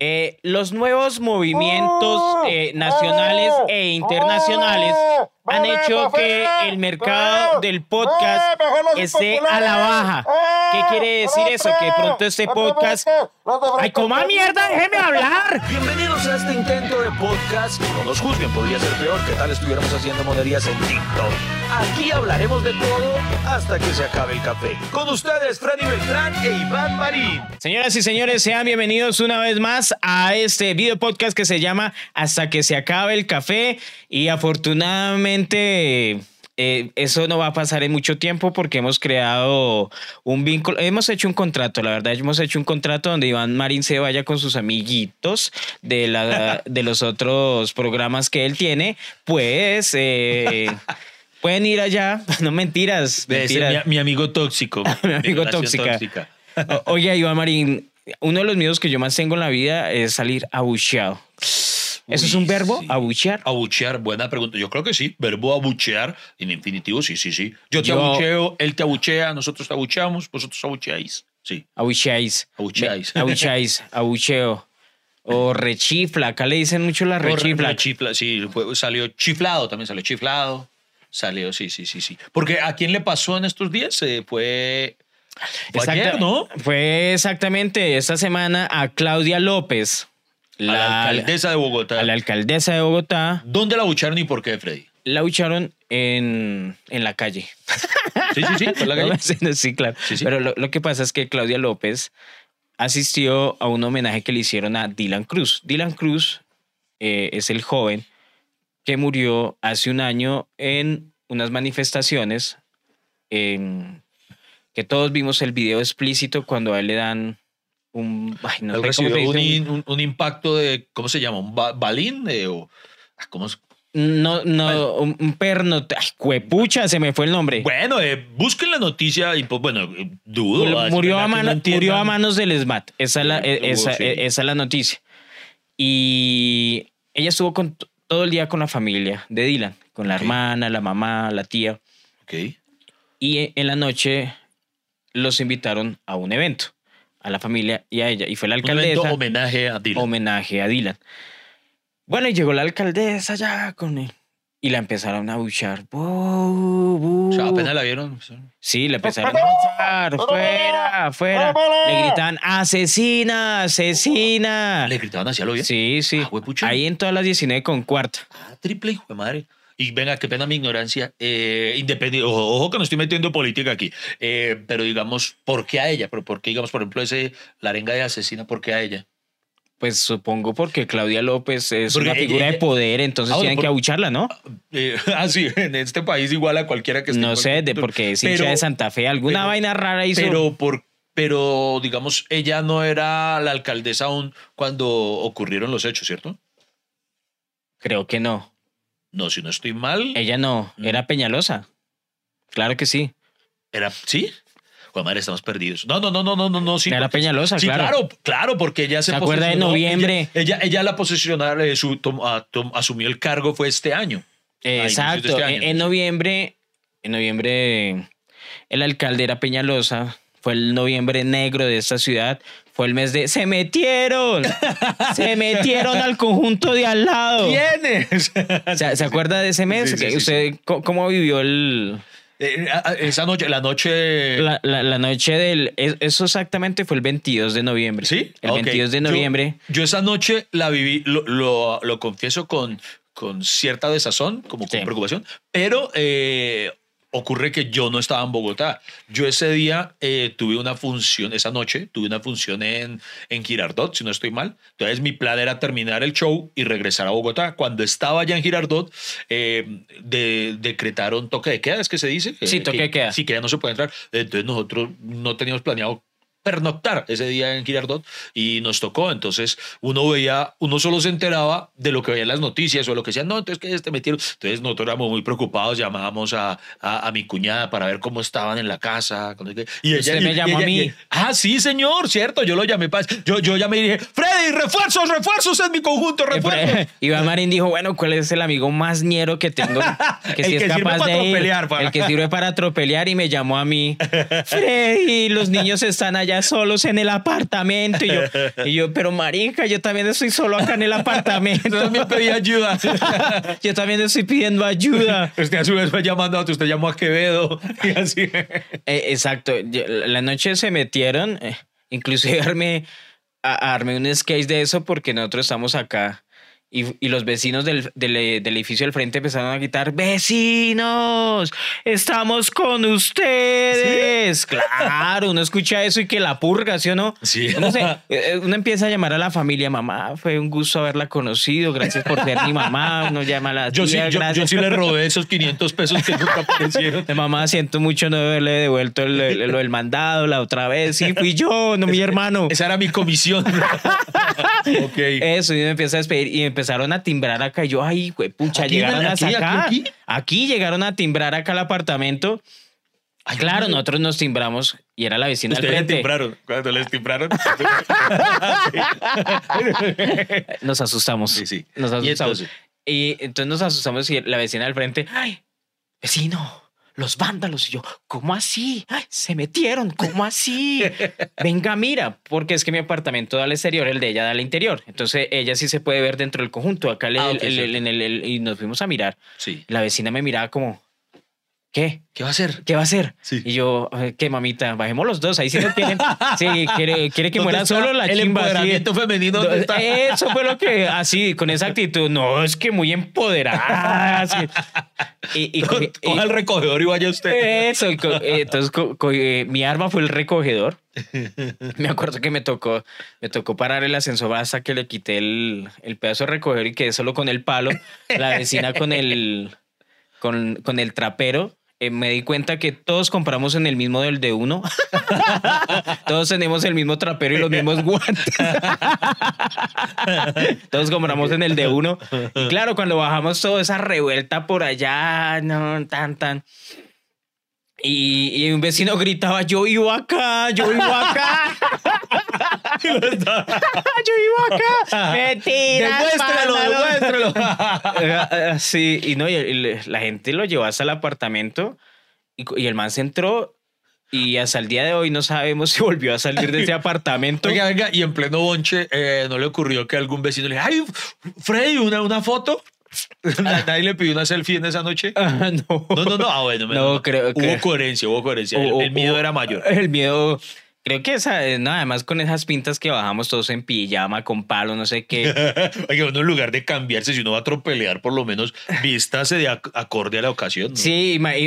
Eh, los nuevos movimientos eh, nacionales e internacionales han hecho que el mercado del podcast esté a la baja. ¿Qué quiere decir eso? Que pronto este podcast... ¡Ay, coma mierda! ¡Déjeme hablar! Bienvenidos a este intento de podcast. No nos juzguen, podría ser peor que tal estuviéramos haciendo monerías en TikTok. Aquí hablaremos de todo hasta que se acabe el café. Con ustedes, Freddy Beltrán e Iván Marín. Señoras y señores, sean bienvenidos una vez más a este video podcast que se llama Hasta que se acabe el café. Y afortunadamente eh, eso no va a pasar en mucho tiempo porque hemos creado un vínculo, hemos hecho un contrato, la verdad, hemos hecho un contrato donde Iván Marín se vaya con sus amiguitos de, la, de los otros programas que él tiene, pues... Eh, pueden ir allá, no mentiras. Mi, mi amigo tóxico. Mi amigo tóxica. O- Oye, Iván Marín, uno de los miedos que yo más tengo en la vida es salir abucheado. ¿Eso es un verbo? sí. ¿Abuchear? Abuchear, buena pregunta. Yo creo que sí. Verbo abuchear en infinitivo, sí, sí, sí. Yo te Yo- abucheo, él te abuchea, nosotros te abucheamos, vosotros abucheáis. Sí. Abucheáis. Abucheáis. Abucheáis, abucheo. O rechifla. Acá le dicen mucho la rechifla. Rechifla, sí. salió chiflado, también salió chiflado. Salió, sí, sí, sí, sí. Porque ¿a quién le pasó en estos días? Eh, fue... fue Exacta- ayer, ¿no? Fue exactamente esta semana a Claudia López, a la alcaldesa de Bogotá. a la alcaldesa de Bogotá. ¿Dónde la abucharon y por qué, Freddy? La abucharon en, en la calle. Sí, sí, sí. fue la calle. sí, claro. Sí, sí. Pero lo, lo que pasa es que Claudia López asistió a un homenaje que le hicieron a Dylan Cruz. Dylan Cruz eh, es el joven que murió hace un año en unas manifestaciones en- que todos vimos el video explícito cuando a él le dan un... Ay, no Él sé cómo recibió se un, impacto de, ¿cómo se llama? ¿Un ba- balín? de- o, ah, ¿Cómo es? No, no, un, un perno... Ay, cuepucha, se me fue el nombre. Bueno, eh, busquen la noticia y pues bueno, eh, dudo. Murió- murió, ¿verdad a no mano- murió a manos del SMAT. Esa la, e- esa, sí. e- esa es la noticia. Y ella estuvo con, todo el día con la familia de Dylan, con la hermana, la mamá, la tía. Ok. Y e- en la noche los invitaron a un evento, a la familia y a ella. Y fue la Un alcaldesa. homenaje a Dylan. homenaje a Dylan. Bueno, y llegó la alcaldesa ya con él. Y la empezaron a buchar. Bu, bu. o sea, apenas la vieron. Sí, le empezaron a buchar. Fuera, fuera. Le gritaban, asesina, asesina. Le gritaban hacia lo bien. Sí, sí. Ah. Ahí en todas las 19 con cuarta. Ah, triple hijo de madre. Y venga, qué pena mi ignorancia. Eh, independiente, ojo, ojo que no estoy metiendo política aquí. Eh, pero digamos, ¿por qué a ella? ¿Pero ¿Por qué, digamos, por ejemplo, ese la arenga de asesina, ¿por qué a ella? Pues supongo porque Claudia López es Porque una ella- figura de ella- poder, entonces Ah, tienen por- que abucharla, ¿no? Eh, ah, sí, en este país igual a cualquiera que esté. No sé, de porque es hincha de Santa Fe. Alguna pero- vaina rara hizo. Pero, por, pero, digamos, ella no era la alcaldesa aún cuando ocurrieron los hechos, ¿cierto? Creo que no. No, si no estoy mal. Ella no, Mm. era Peñalosa. Claro que sí. Era, ¿sí? Juan madre, estamos perdidos. No, no, no, no, no, no, no. Sí, Era porque- Peñalosa, Sí, claro. claro, claro, porque ella se, ¿Se acuerda de noviembre? Ella, ella, ella la posicionar, eh, su, tom- a- tom- asumió el cargo fue este año. Exacto. este en, año. en noviembre, en noviembre, el alcalde era Peñalosa. Fue el noviembre negro de esta ciudad. Fue el mes de se metieron, se metieron al conjunto de al lado. ¿Quiénes? ¿Se, se acuerda de ese mes? Sí, sí, sí, ¿Usted cómo vivió el, Eh, esa noche, la noche. la, la- la noche del... es- Eso exactamente fue el 22 de noviembre. ¿Sí? El Ok. 22 de Yo- noviembre. Yo, esa noche la viví, lo, lo, lo confieso con, con cierta desazón, como con Sí. preocupación, pero eh, ocurre que yo no estaba en Bogotá. Yo ese día eh, tuve una función, esa noche tuve una función en, en Girardot, si no estoy mal. Entonces mi plan era terminar el show y regresar a Bogotá. Cuando estaba ya en Girardot, eh, de- decretaron toque de queda, es que se dice. Sí, Eh, toque que- de queda. Sí, que ya no se puede entrar. Entonces nosotros no teníamos planeado pernoctar ese día en Girardot y nos tocó. Entonces uno veía, uno solo se enteraba de lo que veía en las noticias o lo que decían, no, entonces que este metieron. Entonces nosotros éramos muy preocupados, llamábamos a, a, a mi cuñada para ver cómo estaban en la casa. Y me y- llamó y a mí. y- ah, sí, señor, cierto, yo lo llamé. pa- Yo, yo llamé y dije, Freddy, refuerzos, refuerzos en mi conjunto, refuerzos. Iván Marín dijo, bueno, ¿cuál es el amigo más ñero que tengo? Que El sí es que sirve capaz para de ir, atropellar, para- El que sirve para atropellar y me llamó a mí. Freddy, los niños están allá allá solos en el apartamento. Y yo, y yo, pero marica, yo también estoy solo acá en el apartamento. Yo también pedí ayuda. yo también estoy pidiendo ayuda. Usted a su vez fue llamando a otro, usted llamó a Quevedo. Y así. Eh, exacto. La noche se metieron, eh, inclusive armé, a- armé un sketch de eso porque nosotros estamos acá. Y, y los vecinos del, del, eh, del edificio del frente empezaron a gritar, vecinos, estamos con ustedes. Claro, uno escucha eso y que la purga, ¿sí o no? Sí. No sé, eh, uno empieza a llamar a la familia, mamá, fue un gusto haberla conocido, gracias por ser mi mamá, uno llama a la Yo sí, yo, sí le robé esos 500 pesos que nunca aparecieron. Mamá, siento mucho no haberle devuelto el, el- lo del mandado la otra vez. Sí, fui yo, no mi hermano. Esa era mi comisión. ok. Eso, y me empieza a despedir y empezaron a timbrar acá. Y yo, ay, güey, pucha, ¿Aquí, llegaron aquí, hasta acá. aquí, Aquí llegaron a timbrar acá al apartamento. Ay, claro, madre. nosotros nos timbramos y era la vecina del Ustedes frente. timbraron. Cuando les timbraron. Nos asustamos. Sí, sí. Nos ¿Y asustamos. entonces? Y entonces nos asustamos y la vecina del frente, ay, vecino, los vándalos. Y yo, ¿cómo así? Ay, se metieron, ¿cómo así? Venga, mira, porque es que mi apartamento da al exterior, el de ella da al interior. Entonces ella sí se puede ver dentro del conjunto. Acá Ah, el- ok, el- sí, el- ok. en el- el- y nos fuimos a mirar. Sí. La vecina me miraba como, ¿qué? ¿Qué va a hacer? ¿Qué va a hacer? Sí. Y yo, "Ay, ¿qué mamita? Bajemos los dos, ahí sí no quieren. Sí, quiere, quiere que ¿Dónde muera solo la el chimba. así. empoderamiento femenino, ¿dónde está? Eso fue lo que, así, con esa actitud, no, es que muy empoderada. así. Y, y cogí- y- Coja el recogedor y vaya usted. eso, co- eh, entonces co- co- eh, mi arma fue el recogedor. Me acuerdo que me tocó, me tocó parar el ascensor hasta que le quité el, el pedazo de recogedor y quedé solo con el palo. La vecina con el, con, con el trapero. Eh, me di cuenta que todos compramos en el mismo del de uno. todos tenemos el mismo trapero y los mismos guantes. todos compramos en el de uno. Y claro, cuando bajamos toda esa revuelta por allá, no, tan, tan. Y, y un vecino gritaba, yo vivo acá, yo vivo acá. yo vivo acá. Mentira. Demuéstralo, demuéstralo. Sí, y no, y la gente lo llevó hasta el apartamento y, el man se entró y hasta el día de hoy no sabemos si volvió a salir de ese apartamento. Oiga, venga, y en pleno bonche, eh, ¿no le ocurrió que algún vecino le dijo, ay, Freddy, una, una foto? ¿Nadie le pidió una selfie en esa noche? Ah, no. No, no, no. Ah, bueno, No, mal. creo Hubo que- coherencia, hubo coherencia. El, O- el miedo o- era mayor. El miedo. Creo que esa, eh, no, además con esas pintas que bajamos todos en pijama, con palo, no sé qué. Oiga, uno en lugar de cambiarse, si uno va a tropelear, por lo menos vístase de ac- acorde a la ocasión. ¿no? Sí, ima-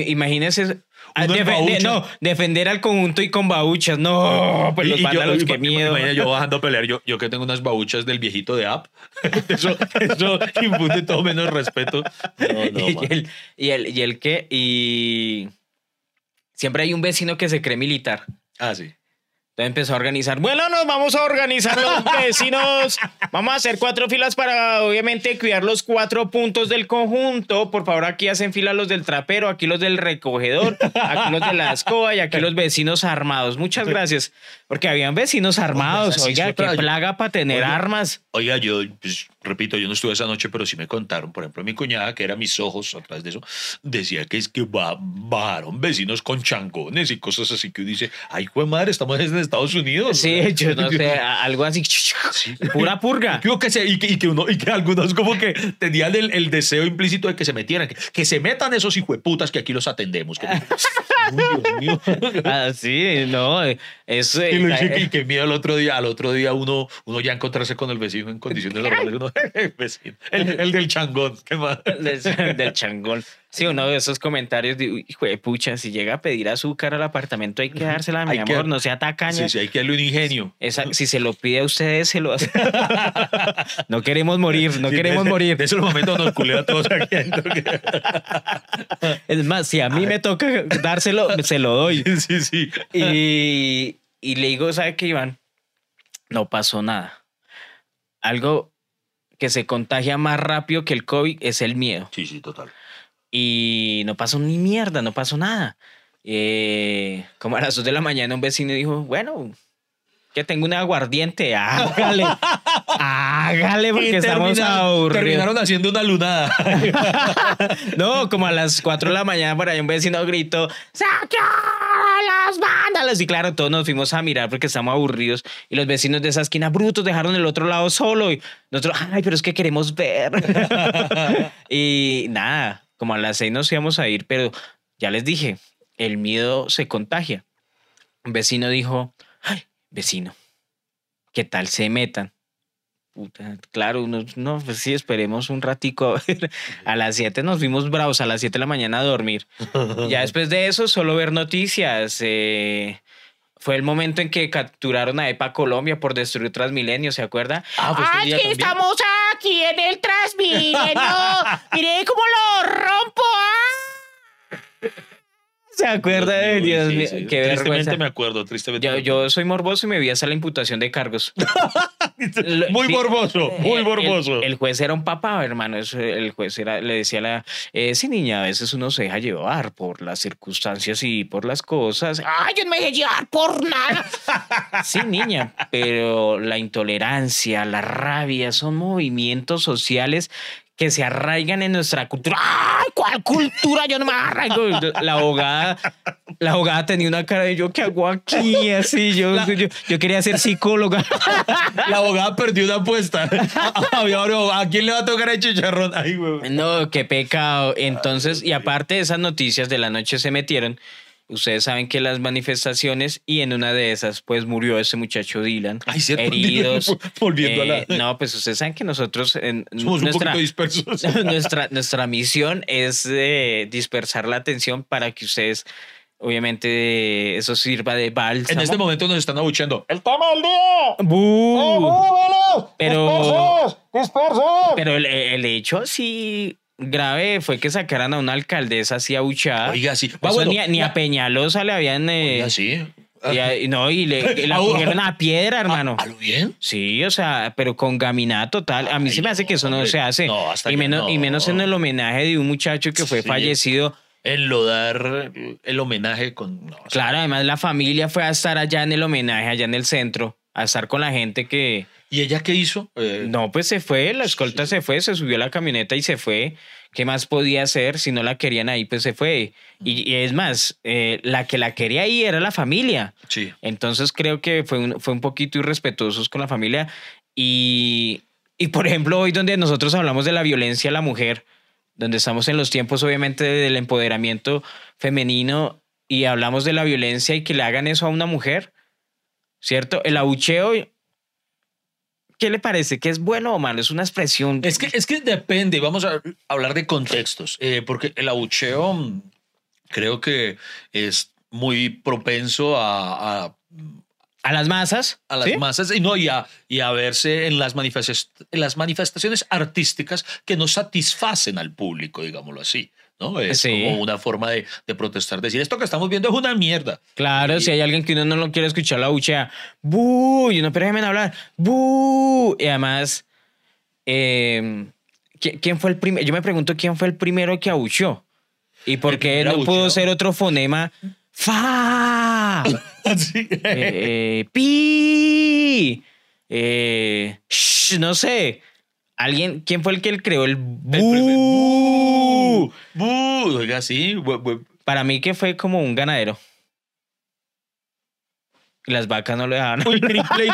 ah, babucha. no, defender al conjunto y con babuchas. No, pues los vándalos, qué miedo. imagina yo bajando a pelear, yo, yo que tengo unas babuchas del viejito de app. Eso, eso infunde todo menos respeto. No, no, y, el, y, el, y el qué. Y siempre hay un vecino que se cree militar. Ah, sí. Entonces empezó a organizar. Bueno, nos vamos a organizar los vecinos. Vamos a hacer cuatro filas para, obviamente, cuidar los cuatro puntos del conjunto. Por favor, aquí hacen fila los del trapero, aquí los del recogedor, aquí los de la escoba y aquí los vecinos armados. Muchas gracias. Porque habían vecinos armados. es Oiga, qué otra. plaga para tener Oiga. armas. Oiga, yo, pues, repito, yo no estuve esa noche, pero sí me contaron. Por ejemplo, mi cuñada, que era mis ojos atrás de eso, decía que es que ba- bajaron vecinos con changones y cosas así que dice, ay, fue madre, estamos en Estados Unidos. Sí, yo no sé, algo así. Pura purga. Que se, y, que, y que uno, y que algunos como que tenían el, el deseo implícito de que se metieran, que, que se metan esos hijueputas que aquí los atendemos. Que, Dios mío. Ah, sí, no. Eso, Y, lo- y que miedo al otro día, al otro día uno, uno ya encontrarse con el vecino en condiciones normales. Uno, vecino, el, el del changón, ¿qué más? del, del changón. Sí, uno de esos comentarios de, "Uy, hijo de pucha, si llega a pedir azúcar al apartamento hay que dársela, mi Hay que- amor, no sea tacaña. Sí, sí, hay que darle un ingenio. Esa- si se lo pide a ustedes, se lo hace. no queremos morir, no Sí, queremos de- morir. De esos momentos nos culea a todos aquí. Es más, si a mí me toca dárselo, se lo doy. Sí, sí. Y, y le digo, ¿sabe qué, Iván? No pasó nada. Algo que se contagia más rápido que el COVID es el miedo. Sí, sí, total. Y no pasó ni mierda, no pasó nada. Eh, como a las 2 de la mañana un vecino dijo, bueno, que tengo un aguardiente, hágale. Hágale porque Y estamos aburridos. Terminaron haciendo una lunada. No, como a las 4 de la mañana por ahí un vecino gritó, ¡Saca a los vándalos! Y claro, todos nos fuimos a mirar porque estamos aburridos y los vecinos de esa esquina brutos dejaron el otro lado solo y nosotros, ¡ay, pero es que queremos ver! y nada, como a las 6 nos íbamos a ir, pero ya les dije, el miedo se contagia. Un vecino dijo, ¡ay, vecino! ¿Qué tal se metan? Puta, claro, uno, no, pues sí, esperemos un ratico. A, ver. a las 7 nos fuimos bravos, a las 7 de la mañana a dormir. Ya después de eso, solo ver noticias. eh, fue el momento en que capturaron a EPA Colombia por destruir Transmilenio, ¿se acuerda? Ah, Aquí también. estamos aquí en el Transmilenio. Mire cómo lo rompo. ah. ¿Se acuerda? Dios mío, Dios sí, mío, sí. qué Tristemente vergüenza. me acuerdo, tristemente. Yo, yo soy morboso y me vi hasta la imputación de cargos. Muy Sí. morboso, muy morboso. El, el juez era un papá, hermano. El juez era, le decía a la. Eh, sí, niña, a veces uno se deja llevar por las circunstancias y por las cosas. ¡Ay, yo no me dejé llevar por nada! sí, niña, pero la intolerancia, la rabia son movimientos sociales que se arraigan en nuestra cultura. ¡Ay, cuál cultura! Yo no me arraigo. La abogada, la abogada tenía una cara de yo, ¿qué hago aquí? Así, yo, yo, yo quería ser psicóloga. La abogada perdió una apuesta. ¿A quién le va a tocar el chicharrón? Ay. No, qué pecado. Entonces, y aparte de esas noticias de la noche se metieron. Ustedes saben que las manifestaciones y en una de esas, pues murió ese muchacho Dylan. Ay, cierto, heridos. Dylan, volviendo a la- Eh, No, pues ustedes saben que nosotros en Somos un nuestra, poquito dispersos. nuestra, nuestra misión es eh, dispersar la atención para que ustedes, obviamente, eso sirva de bálsamo. En este momento nos están abucheando. ¡El tema del día! ¡Bú! ¡Oh, Pero- ¡Dispersos! ¡Dispersos! Pero el, el hecho sí grave fue que sacaran a una alcaldesa así abuchada. Oiga, sí. Eso Ah, bueno, ni, a, ni a Peñalosa le habían... eh, Oiga, sí. y a- y no, y le, y la Ah, cogieron a piedra, hermano. ¿A lo bien? Sí, o sea, pero con gaminato tal. A mí se me hace que eso no hombre. se hace. No, hasta y, que menos, y no. menos en el homenaje de un muchacho que fue Sí. fallecido. Enlodar el homenaje con. no, o sea, Claro, además la familia fue a estar allá en el homenaje, allá en el centro, a estar con la gente que... ¿Y ella qué hizo? Eh, No, pues se fue, la escolta se fue, se subió a la camioneta y se fue. ¿Qué más podía hacer? Si no la querían ahí, pues se fue. Y, y es más, eh, la que la quería ahí era la familia. Sí. Entonces creo que fue un, fue un poquito irrespetuosos con la familia. Y, y por ejemplo, hoy donde nosotros hablamos de la violencia a la mujer, donde estamos en los tiempos obviamente del empoderamiento femenino y hablamos de la violencia y que le hagan eso a una mujer, ¿cierto? El abucheo, ¿qué le parece? ¿Que es bueno o malo? Es una expresión. Es que, es que depende, vamos a hablar de contextos, eh, porque el abucheo mm, creo que es muy propenso a, a, a las masas. a las ¿sí? masas y, no, y, a, y a verse en las, en las manifestaciones artísticas que no satisfacen al público, digámoslo así. ¿No? Es Sí. como una forma de, de protestar, decir esto que estamos viendo es una mierda. Claro, si hay alguien que uno no lo quiere escuchar, la buchea. ¡Bu! Y uno, pero déjenme hablar. ¡Bu! Y además, eh, ¿qui- ¿quién fue el primero? Yo me pregunto quién fue el primero que abucheó. ¿Y por qué no pudo ser otro fonema? ¡Fa! Así. eh, eh, ¡Pi! Eh, sh, no sé. ¿Alguien? ¿Quién fue el que creó el bu? ¡Bu! Oiga, sí. bu- bu- Para mí que fue como un ganadero. Y las vacas no le daban. Uy, triple.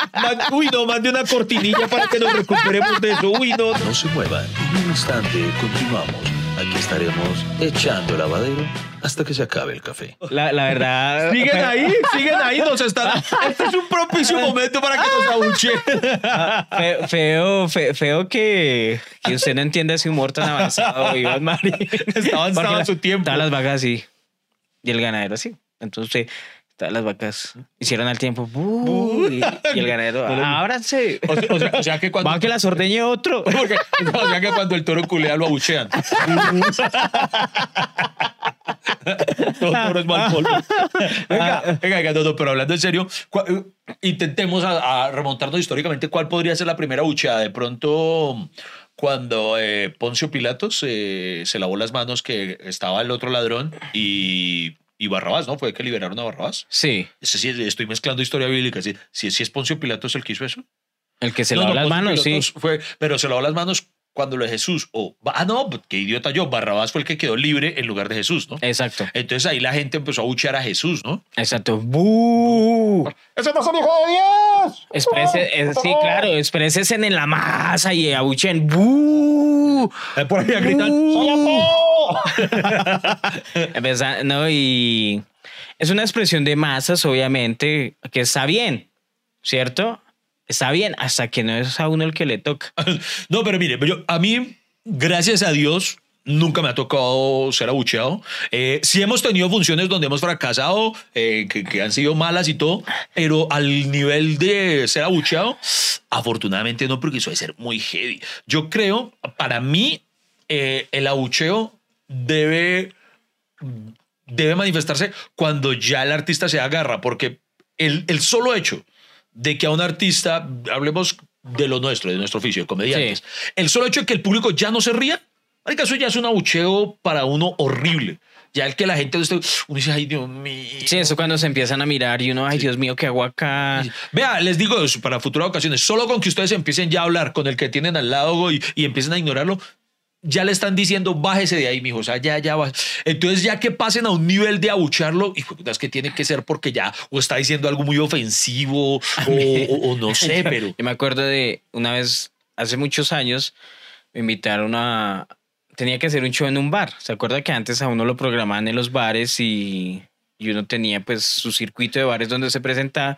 Uy, no, más de una cortinilla para que nos recuperemos de eso. Uy, no. No se muevan, en un instante continuamos. Aquí estaremos echando lavadero hasta que se acabe el café. La, la verdad. Siguen ahí, siguen ahí, nos están. Este es un propicio momento para que nos abuchen. Feo, feo, fe- feo que, que usted no entienda ese humor tan avanzado, Iván Mari. Está avanzado Porque en su tiempo. Todas las vacas así. Y el ganadero así. Entonces, todas las vacas hicieron al tiempo. "Bu", y, y el ganadero, ábranse. O sea, o sea- o sea que cuando. Va que las ordeñe otro. Porque- o sea que cuando el toro culea lo abuchean. Todo toro es mal polvo. Venga, venga, venga, no, no, pero hablando en serio, eh, intentemos a, a remontarnos históricamente cuál podría ser la primera abucheada. De pronto, cuando eh, Poncio Pilatos eh, se lavó las manos que estaba el otro ladrón y, y Barrabás, ¿no? Fue que liberaron a Barrabás. Sí. Estoy mezclando historia bíblica. Si, si, si es Poncio Pilatos el que hizo eso. El que se No, lavó no, las manos, sí. Fue, pero se lavó las manos cuando lo de Jesús. O, ah, no, qué idiota yo. Barrabás fue el que quedó libre en lugar de Jesús, ¿no? Exacto, Entonces ahí la gente empezó a buchear a Jesús, ¿no? exacto. ¡Bú! ¡Ese no es el hijo de Dios! Exprese, ¡Oh, eh, sí, claro, expreses en la masa y abuchen. ¡Bú! Por ahí a gritar. ¡Soy No, y es una expresión de masas, obviamente, que está bien, ¿cierto? Está bien, hasta que no es a uno el que le toca. No, pero mire, a mí, gracias a Dios, nunca me ha tocado ser abucheado. Eh, sí hemos tenido funciones donde hemos fracasado, eh, que, han sido malas y todo, pero al nivel de ser abucheado, afortunadamente no, porque eso ser muy heavy. Yo creo, para mí, eh, el abucheo debe debe manifestarse cuando ya el artista se agarra, porque el, el solo hecho de que a un artista, hablemos de lo nuestro, de nuestro oficio, de comediantes, Sí. el solo hecho de que el público ya no se ría, marica, eso ya es un abucheo para uno horrible. Ya el que la gente, uno dice, ay Dios mío. Sí, eso cuando se empiezan a mirar y uno, ay Dios mío, qué hago acá. Vea, les digo eso para futuras ocasiones, solo con que ustedes empiecen ya a hablar con el que tienen al lado y, y empiecen a ignorarlo, ya le están diciendo, bájese de ahí, mijo, o sea, ya, ya va. Entonces, ya que pasen a un nivel de abucharlo, y es que tiene que ser porque ya o está diciendo algo muy ofensivo o, o- o no sé, pero... Yo me acuerdo de una vez, hace muchos años, me invitaron a... Tenía que hacer un show en un bar. ¿Se acuerda que antes a uno lo programaban en los bares y, y uno tenía pues su circuito de bares donde se presentaba?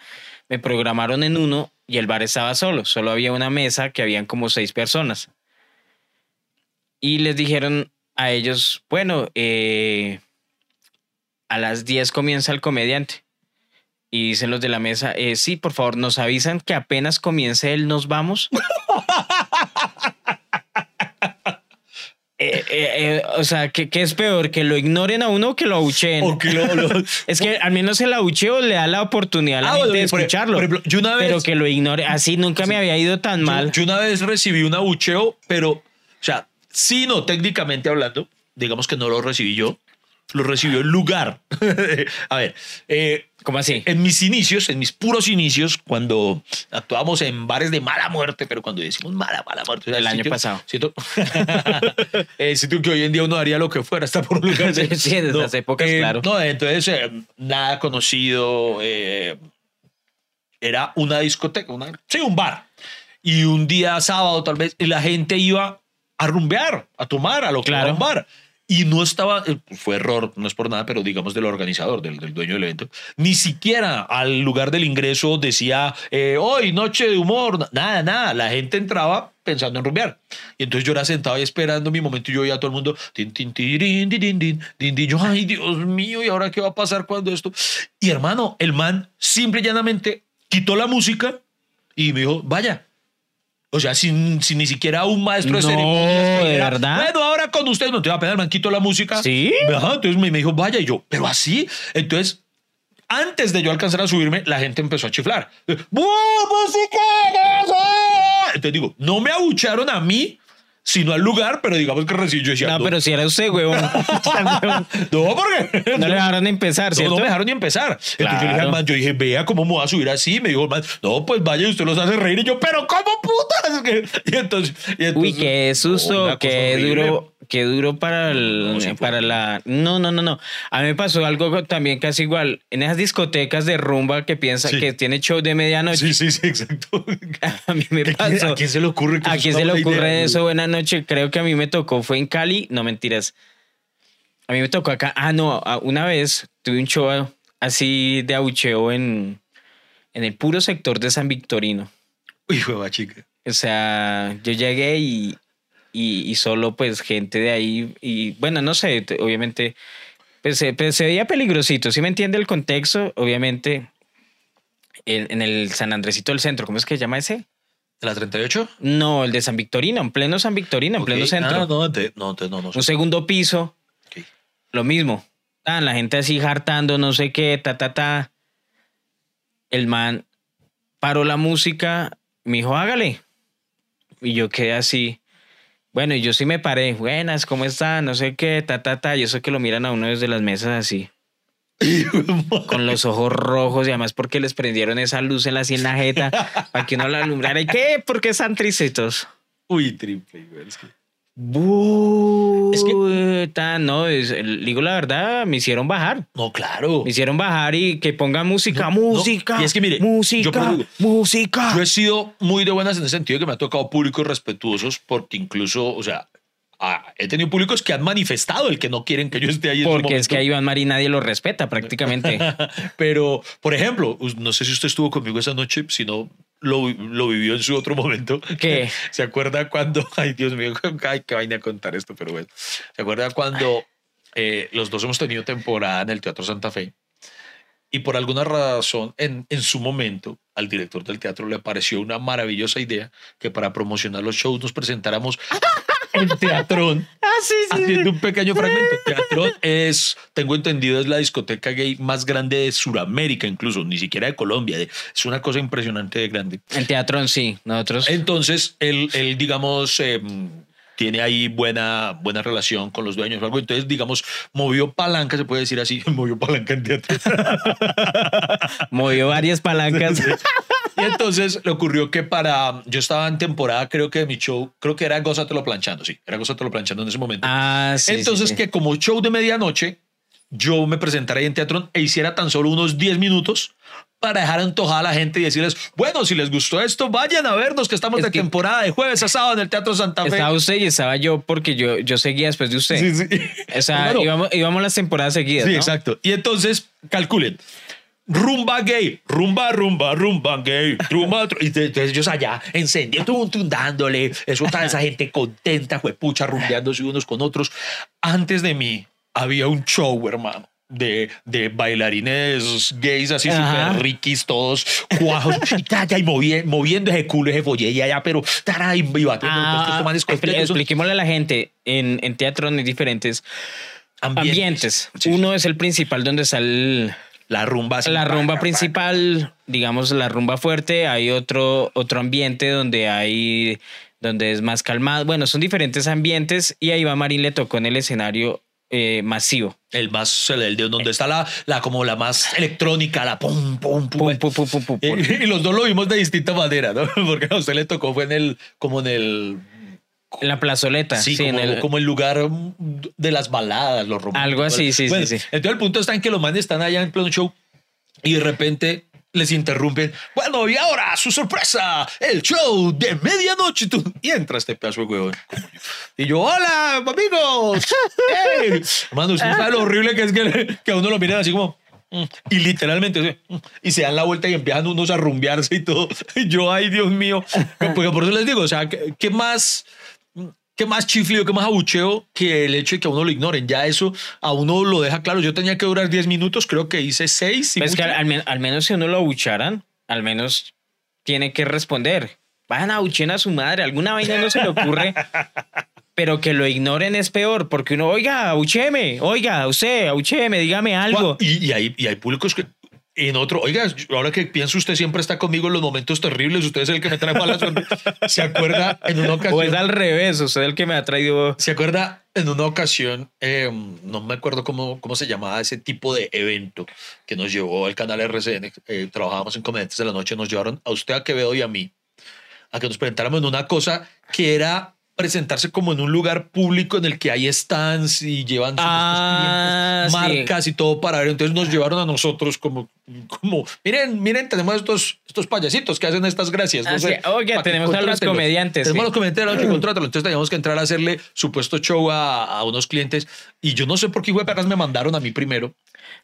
Me programaron en uno y el bar estaba solo. Solo había una mesa que habían como seis personas. Y les dijeron a ellos, bueno, eh, a las 10 comienza el comediante. Y dicen los de la mesa, eh, sí, por favor, nos avisan que apenas comience él, nos vamos. Eh, eh, eh, o sea, ¿qué, qué es peor? ¿Que lo ignoren a uno o que lo abucheen? O que lo- lo- Es que al menos el abucheo le da la oportunidad a la Ah, gente de escucharlo. por ejemplo, yo una vez- Pero que lo ignore. Así nunca me había ido tan mal. Yo, yo una vez recibí un abucheo, pero, sí, no, técnicamente hablando, digamos que no lo recibí yo, lo recibió el lugar. a ver, eh, ¿Cómo así? en mis inicios, en mis puros inicios, cuando actuábamos en bares de mala muerte, pero cuando decimos mala, mala muerte, sea, El año pasado. Siento, eh, siento que hoy en día uno haría lo que fuera, hasta por un lugar. Sí, desde esas épocas, eh, claro. No, entonces, eh, nada conocido. eh, era una discoteca, una, sí, un bar. Y un día sábado, tal vez, y la gente iba a rumbear, a tomar, a lo que Claro. era un bar. Y no estaba, eh, fue error, no es por nada, pero digamos del organizador, del, del dueño del evento, ni siquiera al lugar del ingreso decía, eh, hoy noche de humor, na- nada, nada, la gente entraba pensando en rumbear. Y entonces yo era sentado ahí esperando mi momento y yo veía a todo el mundo, tin, tin, tirin, din, din, din, din. yo, ay Dios mío, ¿y ahora qué va a pasar cuando esto? Y hermano, el man simple y llanamente quitó la música y me dijo, vaya. O sea, sin, sin ni siquiera un maestro de No, ceremonias. ¿de verdad? Bueno, ahora con usted no te va a pegar, man, quitó la música. ¿Sí? Ajá, entonces me, me dijo, vaya, y yo, pero así. Entonces, antes de yo alcanzar a subirme, la gente empezó a chiflar. ¡Bu, música! ¿qué es eso?". Entonces digo, no me abucharon a mí, sino al lugar, pero digamos que recibí yo decía, No, pero si era usted, huevón. no, porque No le dejaron empezar, no, ¿cierto? no me dejaron ni empezar. Entonces yo le dije al man, yo dije, vea cómo me voy a subir así. Me dijo el man, no, pues vaya, usted los hace reír. Y yo, pero ¿cómo putas? Y entonces, y Uy, entonces- qué No, susto, qué horrible. duro, qué duro para el, No, para la. No, no, no, no. A mí me pasó algo también casi igual. En esas discotecas de rumba que piensa Sí. que tiene show de medianoche. Sí, sí, sí, exacto. A mí me ¿A quién- pasó. ¿A quién se le ocurre que ¿A quién se le buena ocurre idea? eso? Buenas noches. Creo que a mí me tocó. Fue en Cali. No mentiras. A mí me tocó acá. Ah, no. Una vez tuve un show así de abucheo en, en el puro sector de San Victorino. Uy, hueva chica. O sea, yo llegué y, y, y solo pues gente de ahí. Y bueno, no sé, te- obviamente. Pues, se- pues, se veía peligrosito. ¿Sí me entiende el contexto? Obviamente. En, en el San Andresito del Centro. ¿Cómo es que se llama ese? ¿De la 38? No, el de San Victorino, en pleno San Victorino, en pleno Ok. centro. Ah, no, no, no, no. Un segundo piso, Ok. lo mismo. Ah, la gente así hartando, no sé qué, ta, ta, ta. El man paró la música, me dijo, hágale. Y yo quedé así. Bueno, y yo sí me paré. Buenas, ¿cómo están? No sé qué, ta, ta, ta. Y eso que lo miran a uno desde las mesas así. con los ojos rojos y además porque les prendieron esa luz en la sien la jeta para que uno la alumbrara. ¿Y qué? ¿Por qué están tristecitos? Uy, triple, güey. Es que- Es que- que no, es- el- digo la verdad, me hicieron bajar. No, claro. Me hicieron bajar y que pongan música, No, no. música. Y es que mire, yo música, digo, música. Yo he sido muy de buenas en el sentido de que me ha tocado públicos respetuosos porque incluso, o sea, ah, he tenido públicos que han manifestado el que no quieren que yo esté ahí. en Porque es que a. Iván Mari nadie lo respeta prácticamente. Pero, por ejemplo, no sé si usted estuvo conmigo esa noche, si no, lo, lo vivió en su otro momento. ¿Qué? ¿Se acuerda cuando, ay Dios mío, ay, qué vaina contar esto, pero bueno, ¿se acuerda cuando eh, los dos hemos tenido temporada en el Teatro Santa Fe? Y por alguna razón, en, en su momento, al director del teatro le pareció una maravillosa idea que para promocionar los shows nos presentáramos en Teatrón ah, sí, haciendo un pequeño fragmento. Teatrón es, tengo entendido, es la discoteca gay más grande de Sudamérica, incluso, ni siquiera de Colombia. Es una cosa impresionante de grande. En teatro sí, nosotros. Entonces, él, él digamos, eh, tiene ahí buena, buena relación con los dueños o algo. Entonces, digamos, movió palanca, se puede decir así, movió palanca en teatro. movió varias palancas. Y entonces le ocurrió que para. Yo estaba en temporada, creo que de mi show, creo que era Gózatelo planchando, sí, era Gózatelo planchando en ese momento. Ah, sí. entonces, sí, sí. que como show de medianoche, yo me presentara ahí en teatro e hiciera tan solo unos 10 minutos para dejar antojada a la gente y decirles, bueno, si les gustó esto, vayan a vernos, que estamos Es de que- temporada de jueves a sábado en el Teatro Santa Fe. Estaba usted y estaba yo porque yo, yo seguía después de usted. Sí, sí. O sea, Claro. íbamos, íbamos las temporadas seguidas. Sí, ¿no? exacto. Y entonces, calculen. Rumba gay, rumba, rumba, rumba gay, rumba. Y entonces ellos allá encendiendo, tum, tum, dándole. Eso está esa gente contenta, juepucha, rumbeándose unos con otros. Antes de mí había un show, hermano. De, de bailarines gays así súper riquis, todos cuajos, y, ta, ta, y movi- moviendo ese culo, ese folle, y allá, pero tara, y, y Ah, expliquémosle a la gente, en, en teatro hay diferentes ambientes. Sí, sí. Uno es el principal donde está el- la rumba, la rumba pa, pa. principal, digamos la rumba fuerte. Hay otro, otro ambiente donde hay donde es más calmado. Bueno, son diferentes ambientes y a Iván Marín le tocó en el escenario eh, masivo. El más, el, de donde está la, la como la más electrónica, la pum, pum, pum. Pum, pum, pum, pum, pum, pum. Y, y los dos lo vimos de distinta manera, ¿no? Porque a usted le tocó fue en el, como en el, En la plazoleta. sí, sí, como, en el, como el lugar de las baladas, los románticos. Algo así, sí, sí, Bueno, sí. Entonces el punto está en que los manes están allá en pleno show y de repente les interrumpen. Bueno, y ahora su sorpresa, el show de medianoche. Tú- Y entra este pedazo de huevón. Y yo, hola, amigos. Hey. Hermano, usted sabe lo horrible que es que, que a uno lo miran así como... mm, Y literalmente, mm, y se dan la vuelta y empiezan unos a rumbearse y todo. Y yo, ay, Dios mío. Porque por eso les digo, o sea, ¿qué, qué más, qué más chiflio, qué más abucheo que el hecho de que a uno lo ignoren? Ya eso a uno lo deja claro. Yo tenía que durar 10 minutos, creo que hice 6. Pues que al, al men- al menos si uno lo abucharan, al menos tiene que responder. Vayan a abuchen a su madre, alguna vaina no se le ocurre. Pero que lo ignoren es peor, porque uno, oiga, abucheme, oiga, usted, abucheme, dígame algo. Y, y hay, y hay públicos que en otro, oiga, ahora que pienso, usted siempre está conmigo en los momentos terribles, usted es el que me trae mala suerte. ¿Se acuerda en una ocasión? O es al revés, usted es el que me ha traído. ¿Se acuerda en una ocasión, eh, no me acuerdo cómo, cómo se llamaba ese tipo de evento que nos llevó al canal RCN, eh, trabajábamos en Comediantes de la Noche, nos llevaron a usted, a Quevedo y a mí, a que nos presentáramos en una cosa que era presentarse como en un lugar público en el que hay stands y llevan Ah, clientes, sí. marcas y todo para ver. Entonces nos llevaron a nosotros como, como miren, miren, tenemos estos, estos payasitos que hacen estas gracias. No Ah, sé, sí. Que tenemos a los comediantes, Tenemos sí. a los comediantes de la noche, contrátalo. Entonces teníamos que entrar a hacerle supuesto show a, a unos clientes. Y yo no sé por qué, güey, me mandaron a mí primero.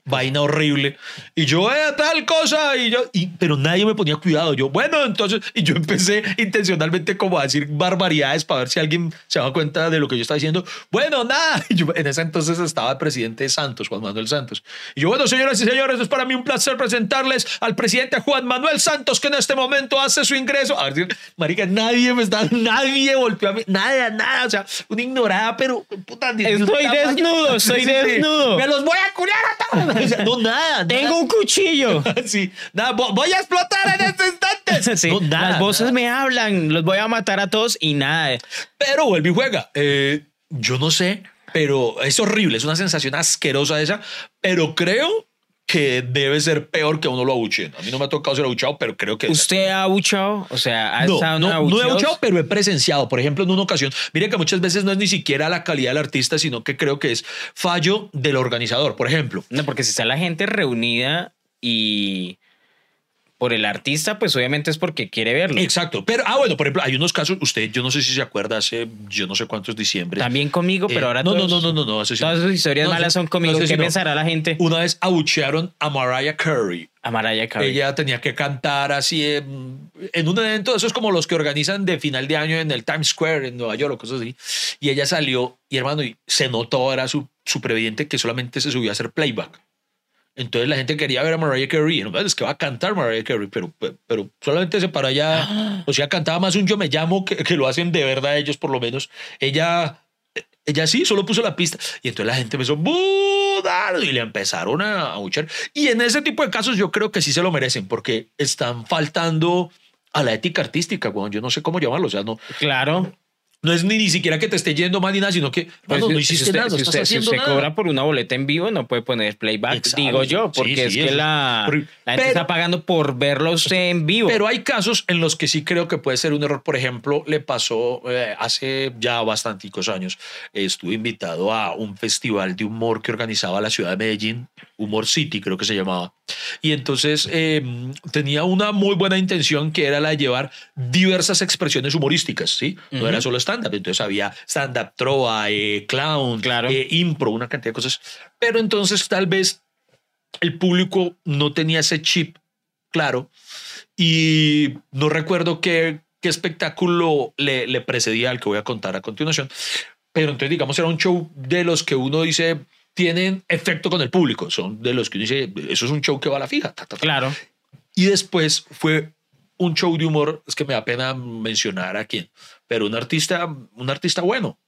Vaina horrible. Y yo, eh, tal cosa. Y yo, y, pero nadie me ponía cuidado. Yo, bueno, entonces, y yo empecé intencionalmente como a decir barbaridades para ver si alguien se daba cuenta de lo que yo estaba diciendo. Bueno, nada. Y yo, en ese entonces estaba el presidente Santos, Juan Manuel Santos. Y yo, bueno, señoras y señores, es para mí un placer presentarles al presidente Juan Manuel Santos, que en este momento hace su ingreso. A ver, marica, nadie me está, nadie volteó a mí, nada, nada. O sea, una ignorada, pero puta. Estoy desnudo, estoy desnudo. Me los voy a culiar a todos. No, nada. Tengo un cuchillo. Sí, nada, voy a explotar en este instante. Sí, No, nada, las voces nada. me hablan, los voy a matar a todos y nada. Pero vuelve y juega. Eh, yo no sé, pero es horrible, es una sensación asquerosa esa, pero creo que debe ser peor que uno lo abucheen. A mí no me ha tocado ser abuchado, pero creo que... ¿Usted ha abuchado? O sea, ¿ha no, estado no, no he abucheado, pero he presenciado. Por ejemplo, en una ocasión, mire que muchas veces no es ni siquiera la calidad del artista, sino que creo que es fallo del organizador. Por ejemplo, No, porque si está la gente reunida y por el artista, pues obviamente es porque quiere verlo. exacto. Pero, ah, bueno, por ejemplo, hay unos casos, usted, yo no sé si se acuerda, hace yo no sé cuántos diciembre. También conmigo, pero Eh, ahora no, no, todos- no, no, no, no, ese sí Todas no. sus historias No, malas son conmigo. no, ¿Qué no. pensará la gente? Una vez abuchearon a Mariah Carey. A Mariah Carey. Ella tenía que cantar así en, en un evento, eso es como los que organizan de final de año en el Times Square en Nueva York o cosas así. Y ella salió y hermano, y se notó, era su, súper evidente que solamente se subió a hacer playback. Entonces la gente quería ver a Mariah Carey. Y no, es que va a cantar Mariah Carey, pero, pero solamente se paró allá. O sea, cantaba más un yo me llamo que, que lo hacen de verdad ellos, por lo menos. Ella, ella sí, solo puso la pista. Y entonces la gente empezó "Buda", y le empezaron a abuchar. Y en ese tipo de casos yo creo que sí se lo merecen porque están faltando a la ética artística, bueno, yo no sé cómo llamarlo, o sea, no, Claro. No es ni, ni siquiera que te esté yendo mal ni nada, sino que Pues no si hiciste usted, nada, no si estás usted- si haciendo usted nada. cobra por una boleta en vivo, no puede poner playback, Exacto. digo yo, porque sí, es que la, Pero- la gente está pagando por verlo usted en vivo. Pero hay casos en los que sí creo que puede ser un error. Por ejemplo, le pasó eh, hace ya bastanticos años. estuve invitado a un festival de humor que organizaba la ciudad de Medellín, Humor City creo que se llamaba. Y entonces eh, tenía una muy buena intención que era la de llevar diversas expresiones humorísticas, ¿sí? No era solo stand-up. Entonces había stand-up, trova, eh, clown, Claro. eh, impro, una cantidad de cosas. Pero entonces tal vez el público no tenía ese chip claro y no recuerdo qué, qué espectáculo le, le precedía al que voy a contar a continuación, pero entonces digamos era un show de los que uno dice tienen efecto con el público, son de los que uno dice eso es un show que va a la fija. ta, ta, ta". claro. Y después fue un show de humor, es que me da pena mencionar a quién, pero un artista, un artista bueno.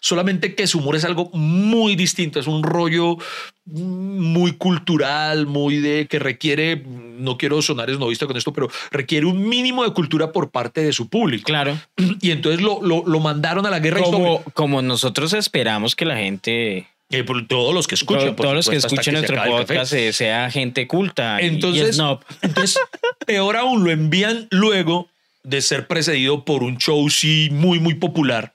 Solamente que su humor es algo muy distinto, es un rollo muy cultural, muy de que requiere, no quiero sonar esnovista con esto, pero requiere un mínimo de cultura por parte de su público. Claro. Y entonces lo, lo, lo mandaron a la guerra Como, como nosotros esperamos que la gente, Eh, por todos los que escuchan. por todos los que escuchen se nuestro café. podcast eh, sea gente culta y- y Entonces, snob. entonces, peor aún, lo envían luego de ser precedido por un show sí muy, muy popular.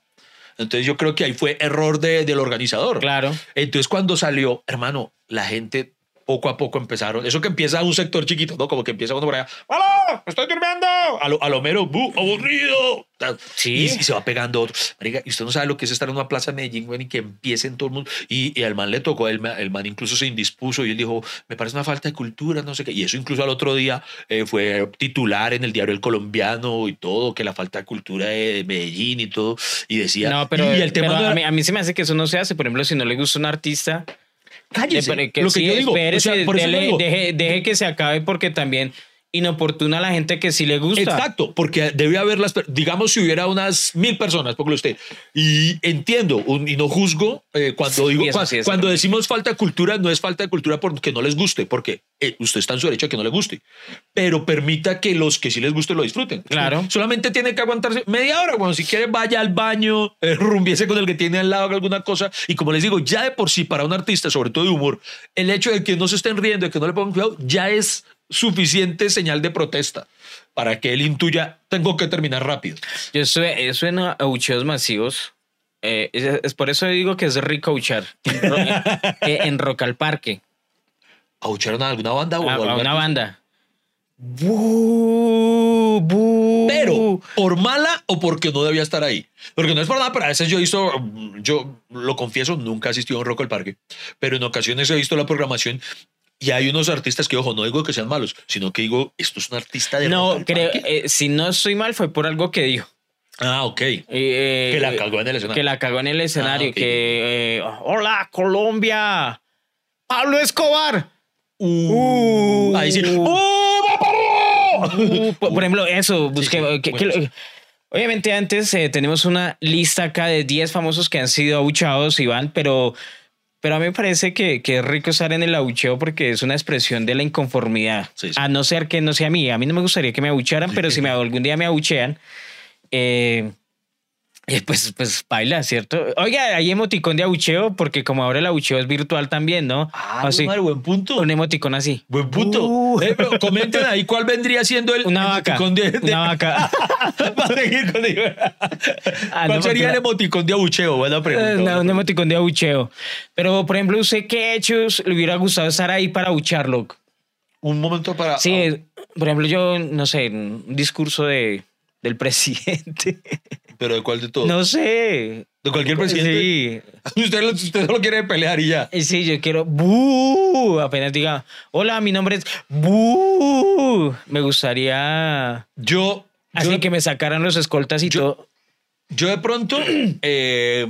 Entonces yo creo que ahí fue error de- del organizador. Claro. Entonces cuando salió, hermano, la gente poco a poco empezaron, eso que empieza un sector chiquito, ¿no? Como que empieza uno por allá, ¡Hola! ¡Estoy durmiendo! A lo, a lo mero, ¡bu! ¡Aburrido! Sí. Y, y se va pegando otro. Marica, y usted no sabe lo que es estar en una plaza de Medellín, güey, y que empiecen todo el mundo. Y, y al man le tocó, el, el man incluso se indispuso y él dijo, me parece una falta de cultura, no sé qué. Y eso incluso al otro día eh, fue titular en el diario El Colombiano y todo, que la falta de cultura de, de Medellín y todo. Y decía, No, pero, y el tema pero a, mí, a mí se me hace que eso no se hace. Por ejemplo, si no le gusta un artista, cállese. Pero que lo que sí, yo digo, o espérese, sea, por eso dele- digo, deje, deje que se acabe porque también inoportuna a la gente que sí le gusta. Exacto, porque debe haber las, digamos, si hubiera unas mil personas, póngalo usted, y entiendo un- y no juzgo eh, cuando digo, Y eso cua- sí cuando decimos falta de cultura, no es falta de cultura porque no les guste, porque eh, usted está en su derecho a que no le guste, pero permita que los que sí les guste lo disfruten. Claro. Solamente tiene que aguantarse media hora, bueno, si quiere vaya al baño, eh, rumbiese con el que tiene al lado alguna cosa, y como les digo, ya de por sí para un artista, sobre todo de humor, el hecho de que no se estén riendo, de que no le pongan cuidado, ya es suficiente señal de protesta para que él intuya, tengo que terminar rápido. Yo estoy, eso en abucheos masivos. eh, es, es por eso digo que es rico ro- que en Rock al Parque. ¿Abucharon a alguna banda? o A, a algo una así? banda. Bu, bu. Pero, ¿por mala o porque no debía estar ahí? Porque no es por nada, pero a veces yo he visto, yo lo confieso, nunca he asistido a un rock al parque, pero en ocasiones he visto la programación y hay unos artistas que, ojo, no digo que sean malos, sino que digo, esto es un artista de No, creo, eh, si no estoy mal, fue por algo que dijo. Ah, ok. Eh, que la eh, cagó en el escenario. Que la cagó en el escenario. Ah, ok. Que, eh, hola, Colombia. Pablo Escobar. Uh, ahí sí. Uh. ¡Uh, arriba! Uh, por, ejemplo, eso, busqué. sí, que- bueno, que- sí. obviamente, antes eh, tenemos una lista acá de 10 famosos que han sido abuchados, Iván, pero, pero a mí me parece que, que es rico estar en el abucheo porque es una expresión de la inconformidad. Sí, sí. A no ser que no sea mí. A mí no me gustaría que me abucharan, pero si me, algún día me abuchean, eh, Eh, Pues, pues baila, ¿cierto? Oiga, hay emoticón de abucheo, porque como ahora el abucheo es virtual también, ¿no? Ah, Así, madre, buen punto. un emoticón así. Buen punto. Uh. Eh, pero comenten ahí cuál vendría siendo el Una vaca. emoticón de, de- Una vaca. Para seguir con Ah, ¿Cuál no, sería el emoticón de abucheo? Buena pregunta. Eh, buena no, un pregunta. emoticón de abucheo. Pero, por ejemplo, ¿usted qué hechos le hubiera gustado estar ahí para abucharlo? Un momento para. Sí, por ejemplo, yo, no sé, un discurso de, del presidente. Pero de cuál de todos? No sé. De cualquier presidente. Sí. Usted, usted solo quiere pelear y ya. Eh, Sí, yo quiero. ¡Bu! Apenas diga, hola, mi nombre es. ¡Bu! Me gustaría. Yo. Así yo, que me sacaran los escoltas y yo- todo. yo de pronto, eh,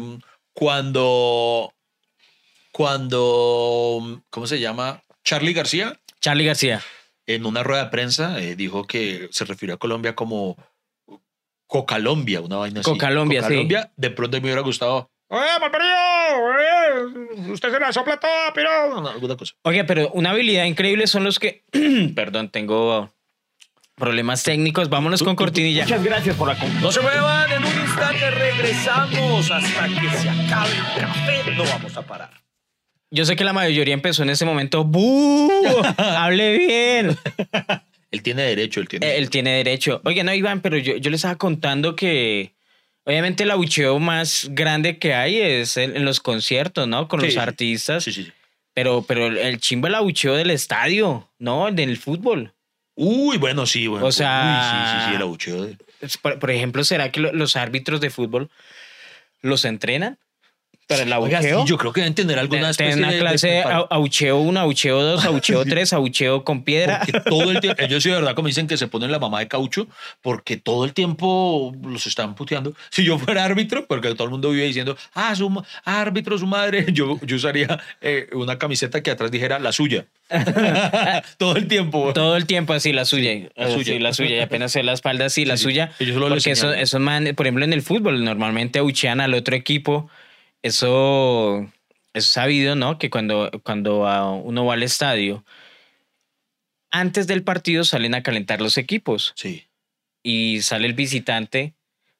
cuando. Cuando. ¿Cómo se llama? Charlie García, Charlie García. en una rueda de prensa, eh, dijo que se refirió a Colombia como Cocalombia, una vaina así. Cocalombia, sí. De pronto me hubiera gustado. ¡Oye, malparido! Usted se la sopla toda, pero... no, alguna cosa. Oye, pero una habilidad increíble son los que. Perdón, tengo problemas técnicos. Vámonos con cortinilla. Muchas gracias por la compra. No se muevan, en un instante regresamos hasta que se acabe el café. No vamos a parar. Yo sé que la mayoría empezó en ese momento. ¡Bu! Hable bien. Él tiene derecho, él tiene. Eh, Él tiene derecho. Oye, no, Iván, pero yo, yo le estaba contando que obviamente el abucheo más grande que hay es en, en los conciertos, ¿no? Con los artistas. Sí, sí, sí. Pero, pero el- chimbo el abucheo del estadio, ¿no? El del fútbol. Uy, bueno, sí, bueno. O sea- Uy, sí, sí, sí, el abucheo. Por, por ejemplo, ¿será que lo- los árbitros de fútbol los entrenan para el Oiga, abucheo? sí, yo creo que deben tener alguna especie una de- clase de de preparo- au- abucheo 1, abucheo 2, abucheo 3, abucheo con piedra. Porque todo el tiempo, ellos sí de verdad como dicen que se ponen la mamá de caucho, porque todo el tiempo los están puteando. Si yo fuera árbitro, porque todo el mundo vive diciendo, ah, su árbitro, su madre, yo, yo usaría eh, una camiseta que atrás dijera la suya. todo el tiempo. Todo el tiempo así, la suya. La eh, suya. sí, la suya. Y apenas se la espalda así, la sí. suya. Ellos solo Porque eso, señalan. esos man, por ejemplo, en el fútbol, normalmente abuchean al otro equipo. Eso es sabido, ¿no? Que cuando, cuando uno va al estadio, antes del partido salen a calentar los equipos Sí. y sale el visitante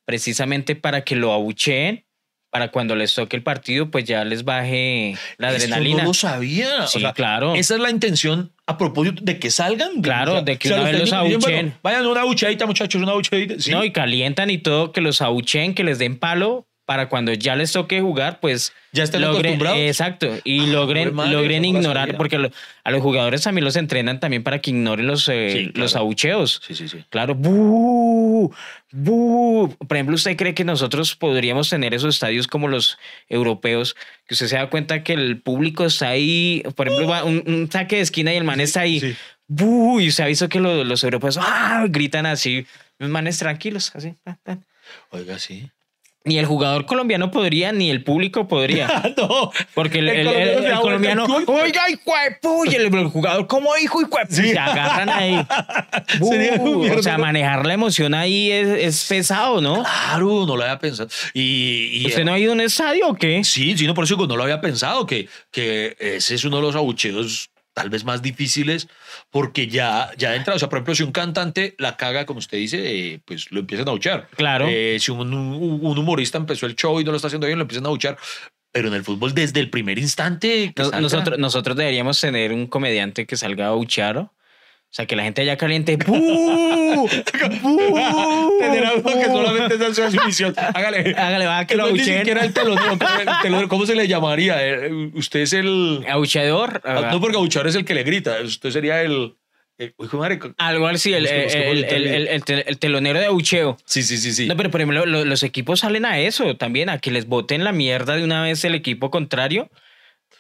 precisamente para que lo abucheen, para cuando les toque el partido, pues ya les baje la Esto adrenalina. no lo sabía. Sí, o sea, claro. Esa es la intención a propósito de que salgan. Claro, de que una vez los dicen, abucheen. bueno, vayan una abucheadita, muchachos, una abucheadita. Sí. No, y calientan y todo, que los abuchen, que les den palo para cuando ya les toque jugar, pues Ya estén acostumbrados. Exacto, y Ah, logren, madre, logren ignorar, porque lo- a los jugadores también los entrenan también para que ignoren los, eh, Sí, claro. los abucheos. sí, sí, sí. Claro, ¡bu! ¡bu! Por ejemplo, ¿usted cree que nosotros podríamos tener esos estadios como los europeos? Que usted se da cuenta que el público está ahí, por ejemplo, va un, un saque de esquina y el man está ahí. sí. Y usted ha visto que lo- los europeos ¡ah! gritan así, los manes tranquilos, así. Oiga, sí. Ni el jugador colombiano podría, ni el público podría. no. Porque el, El el- el- colombiano oiga, hijo de puya", y el, jugador, ¿cómo hijo hijo puya?" Se agarran ahí. Uh, o sea, manejar la emoción ahí es, es pesado, ¿no? Claro, no lo había pensado. Y, y- ¿Usted no ha ido a un estadio o qué? Sí, sí, no, por eso digo, no lo había pensado, que, que ese es uno de los abucheos tal vez más difíciles, porque ya, ya de entrada, o sea, por ejemplo, si un cantante la caga, como usted dice, eh, pues lo empiezan a abuchar. Claro. Eh, si un, un- un humorista empezó el show y no lo está haciendo bien, lo empiezan a abuchar. Pero en el fútbol, desde el primer instante... que Nos- salga- nosotros, nosotros deberíamos tener un comediante que salga a Ucharo. O sea, que la gente allá caliente. ¡Bu! Tener algo que solamente sea su misión. Hágale. Hágale, va, que Que lo no es ni abucheen. siquiera el telonero. ¿cómo- el telonero, ¿Cómo se le llamaría? Eh, Usted es el... Abucheador. Ah, No, porque abuchar es el que le grita. Usted sería el... Algo así, el, el- el- el- el tel- el telonero de abucheo. Sí, sí, sí, sí. No, pero por ejemplo, lo- los equipos salen a eso también, a que les boten la mierda de una vez el equipo contrario.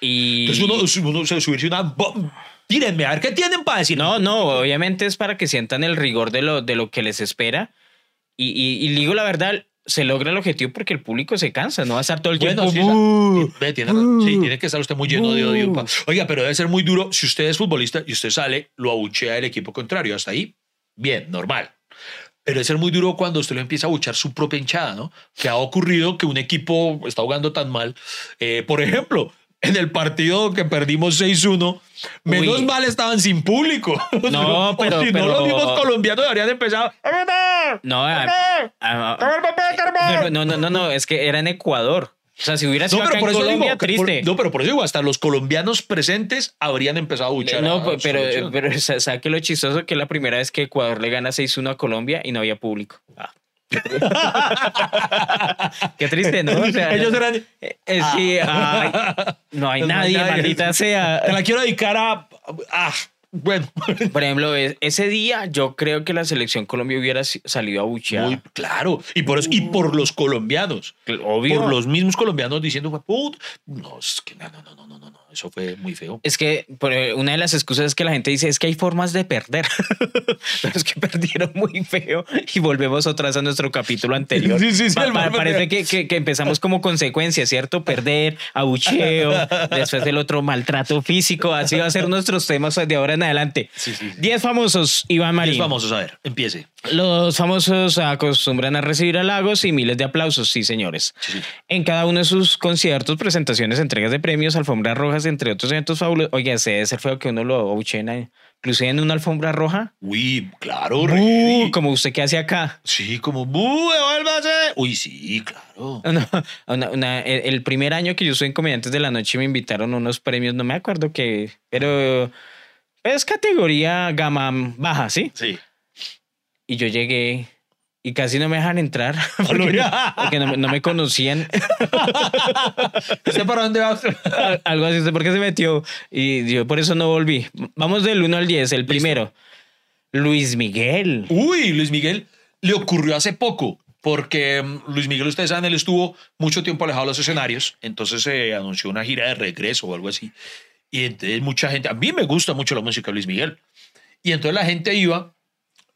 Y. Entonces uno, uno se subirse una... bom, Tírenme, a ver qué tienen para decir. No, no, obviamente es para que sientan el rigor de lo, de lo que les espera. Y, y, y digo la verdad, se logra el objetivo porque el público se cansa, no va a estar todo el Bueno, tiempo. sí, "Bu". Ve, tiene, sí, tiene que estar usted muy lleno de odio. pa- Oiga, pero debe ser muy duro si usted es futbolista y usted sale, lo abuchea el equipo contrario. Hasta ahí, bien, normal. Pero debe ser muy duro cuando usted lo empieza a abuchar su propia hinchada, ¿no? Que ha ocurrido que un equipo está jugando tan mal. Eh, por ejemplo, en el partido que perdimos 6-1, menos Uy. mal estaban sin público. No, pero- si no, pero- los mismos colombianos deberían empezar. No, a- a- ¡Toma el papel, pero no, no, no, no, es que era en Ecuador. O sea, si hubiera sido acá en Colombia, digo, triste. por- no, pero por eso digo, hasta los colombianos presentes habrían empezado a buchar. No, a pero, pero sa- ¿sabe qué lo chistoso? Que es la primera vez que Ecuador le gana 6-1 a Colombia y no había público. Ah. Qué triste, ¿no? O sea, Ellos eran. eh, que ay, no hay nadie, nadie. maldita sea. Te la quiero dedicar a. Ah, bueno. Por ejemplo, ese día yo creo que la selección Colombia hubiera salido a buchear. Muy claro. Y por, eso, y por los colombianos. Obvio. Por los mismos colombianos diciendo, "Put". no, es que no, no, no, no, no, no, no. Eso fue muy feo. Es que por, eh, una de las excusas es que la gente dice es que hay formas de perder. Pero es que perdieron muy feo y volvemos otra vez a nuestro capítulo anterior. Sí, sí, sí, Pa- pa- parece que, que- que empezamos como consecuencia, ¿cierto? Perder, abucheo, después el otro maltrato físico. Así va a ser nuestros temas de ahora en adelante. Sí, sí. Diez famosos, Iván Marín. Vamos a ver, empiece. Los famosos acostumbran a recibir halagos y miles de aplausos, sí, señores. En cada uno de sus conciertos, presentaciones, entregas de premios, alfombras rojas, entre otros eventos fabulosos. Oye, ese debe ser feo que uno lo abuchena, inclusive en una alfombra roja. Uy, claro, Uh, Ready. como usted que hace acá. Sí, como, ¡bu, devuélvase! Uy, sí, claro. Una- una- una- el, el primer año que yo estuve en Comediantes de la Noche me invitaron a unos premios, no me acuerdo qué, pero es categoría gama baja, ¿sí? Sí. Y yo llegué y casi no me dejan entrar porque, porque no, me- no me conocían. ¿Usted para dónde va? Algo así, ¿usted por qué se metió? Y yo por eso no volví. Vamos del 1 al 10. El primero, Luis Miguel. Uy, Luis Miguel le ocurrió hace poco, porque mm, Luis Miguel, ustedes saben, él estuvo mucho tiempo alejado de los escenarios, entonces se anunció una gira de regreso o algo así. Y entonces mucha gente, a mí me gusta mucho la música de Luis Miguel. Y entonces la gente iba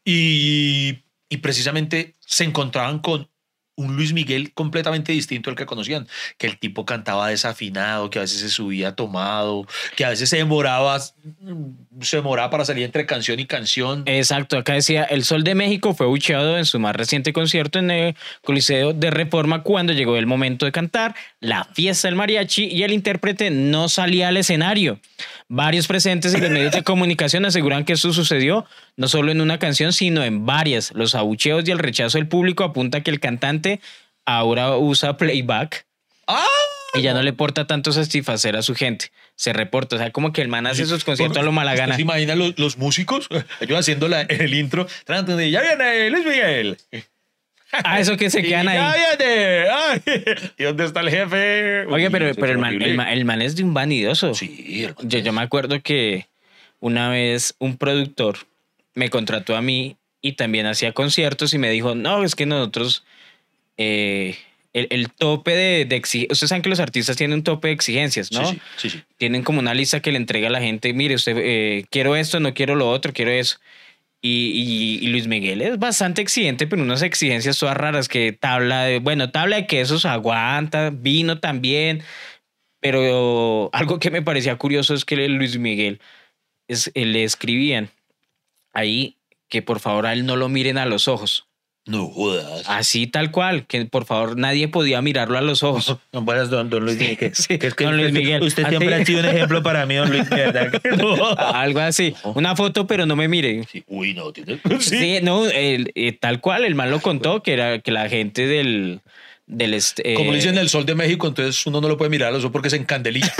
y, y precisamente se encontraban con un Luis Miguel completamente distinto al que conocían, que el tipo cantaba desafinado, que a veces se subía tomado, que a veces se demoraba, se para salir entre canción y canción. Exacto, acá decía, el Sol de México fue bucheado en su más reciente concierto en el Coliseo de Reforma cuando llegó el momento de cantar, la fiesta del mariachi y el intérprete no salía al escenario. Varios presentes en los medios de comunicación aseguran que eso sucedió no solo en una canción, sino en varias. Los abucheos y el rechazo del público apunta que el cantante ahora usa playback ¡Ah! y ya no le importa tanto satisfacer a su gente. Se reporta, o sea, como que el man hace sus conciertos a lo mala gana. ¿Se imagina los, los músicos? Yo haciendo la- el intro, tratando de, ya viene Luis Miguel. Ah, eso que se Y quedan ahí. ¿Y dónde está el jefe? Oye, pero, pero el, man, el, man, el man es de un vanidoso. Sí, el man Yo, yo me acuerdo que una vez un productor me contrató a mí y también hacía conciertos y me dijo, no, es que nosotros, eh, el, el tope de, de exigencias, ustedes saben que los artistas tienen un tope de exigencias, ¿no? Sí, sí, sí. Tienen como una lista que le entrega a la gente, mire, usted, eh, quiero esto, no quiero lo otro, quiero eso. Y, y- y Luis Miguel es bastante exigente, pero unas exigencias todas raras, que tabla de, bueno, tabla de quesos aguanta, vino también, pero algo que me parecía curioso es que Luis Miguel es, le escribían ahí que por favor a él no lo miren a los ojos. No jodas. Así tal cual, que por favor nadie podía mirarlo a los ojos. No, buenas, don, don Luis Miguel. que- Sí, que es que don Luis Miguel. usted ¿A siempre ha sido un ejemplo para mí, don Luis, verdad. no. Algo así. Una foto, pero no me mire. Sí, Uy, no, tiene. Sí, no, el- eh, tal cual, el man lo contó, que era que la gente del... del este, Como eh, dicen el sol de México, entonces uno no lo puede mirar a los ojos porque se encandelilla.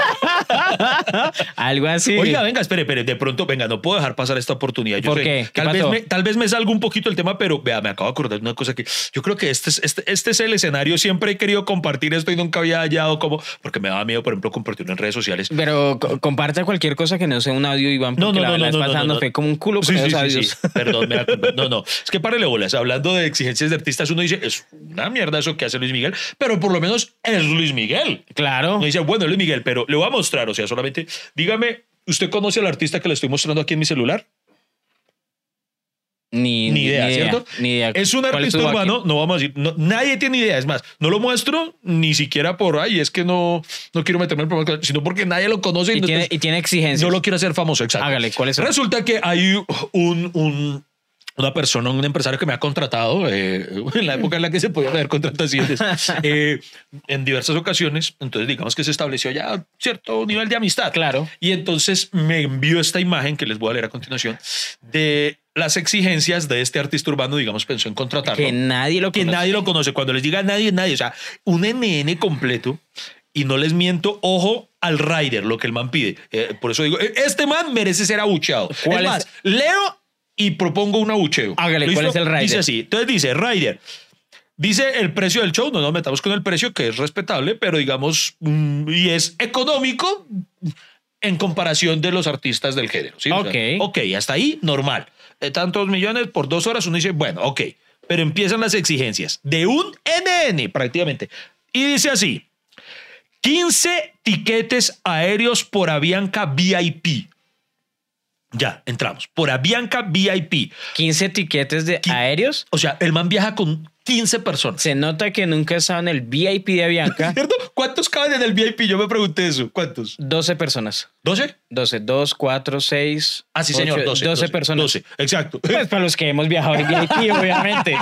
algo así. Oiga, venga, espere, espere, de pronto, venga, no puedo dejar pasar esta oportunidad. Yo ¿Por sé, qué? ¿Qué Tal vez, me, tal vez me salga un poquito el tema, pero vea, me acabo de acordar de una cosa que yo creo que este es, este, este es el escenario. Siempre he querido compartir esto y nunca había hallado como, porque me daba miedo, por ejemplo, compartirlo en redes sociales. Pero co- comparta cualquier cosa que no sea un audio, Iván, porque la vez pasada nos fue como un culo con Sí, audios. sí. Perdón, me. No, no. Es que párele bolas. Hablando de exigencias de artistas, uno dice, es una mierda eso que hace Luis Miguel, pero por lo menos es Luis Miguel. Claro. No dice, bueno, Luis Miguel, pero le voy a mostrar, o sea, solamente dígame, ¿usted conoce al artista que le estoy mostrando aquí en mi celular? Ni, Ni idea, ¿cierto? Ni idea. Es un ¿Cuál artista su urbano, no vamos a decir, no, nadie tiene idea, es más, no lo muestro ni siquiera por ahí, es que no, no quiero meterme en problemas, sino porque nadie lo conoce y, Y no, tiene, y tiene exigencias. no lo quiere hacer famoso, exacto. Hágale, ¿cuáles son? Resulta que hay un, un, una persona, un empresario que me ha contratado eh, en la época en la que se podía hacer contrataciones eh, en diversas ocasiones. Entonces, digamos que se estableció ya cierto nivel de amistad. Claro. Y entonces me envió esta imagen que les voy a leer a continuación de las exigencias de este artista urbano, digamos, pensó en contratarlo. Que nadie lo que conoce. nadie lo conoce. Cuando les diga nadie, nadie. O sea, un NN completo. Y no les miento, ojo al rider, lo que el man pide. Eh, por eso digo, eh, este man merece ser abucheado. ¿Cuál es es? más, leo y propongo un abucheo. Hágale, ¿cuál es el rider? Dice así. Entonces dice, rider. Dice el precio del show, no nos metamos con el precio, que es respetable, pero digamos, mm, y es económico en comparación de los artistas del género. ¿sí? O sea, Ok. ok, hasta ahí, normal. De tantos millones por dos horas, uno dice, bueno, ok. Pero empiezan las exigencias de un NN prácticamente. Y dice así, 15 tiquetes aéreos por Avianca VIP. Ya, entramos. Por Avianca VIP. 15 tiquetes de Qui- aéreos. O sea, el man viaja con 15 personas. Se nota que nunca estaba en el VIP de Avianca. ¿Cierto? ¿Cuántos caben en el VIP? Yo me pregunté eso. ¿Cuántos? 12 personas. ¿12? 12, 2, 4, 6. Ah, sí, señor. 12. 12 personas. 12, exacto. Pues para los que hemos viajado en VIP, obviamente.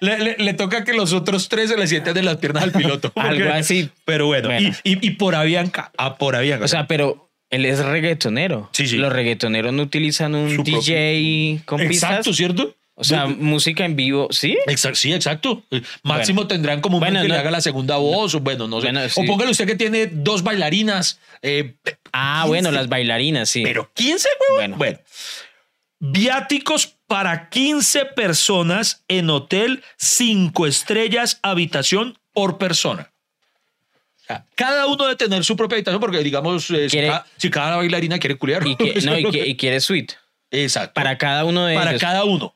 Le, le- le toca que los otros tres se le sienten de las piernas al piloto. Algo así. Pero bueno, Bueno. Y, y- y por Avianca, ah, por Avianca. O sea, pero él es reggaetonero. Sí, sí. Los reggaetoneros no utilizan un Su DJ con pistas. exacto, ¿cierto? O sea, música en vivo, ¿sí? Exacto, sí, exacto. Eh, Máximo Bueno. tendrán como un Bueno, que le haga la segunda voz, o bueno, no sé. Bueno, O póngale usted que tiene dos bailarinas. eh, Ah, 15, bueno, las bailarinas, sí. Pero 15, huevón. Bueno. Bueno. Viáticos para 15 personas en hotel 5 estrellas habitación por persona. Cada uno debe tener su propia habitación porque, digamos, eh, si, cada, si cada bailarina quiere culiar. Y, que, no, y, que- y quiere suite. Exacto. Para cada uno de para ellos. cada uno.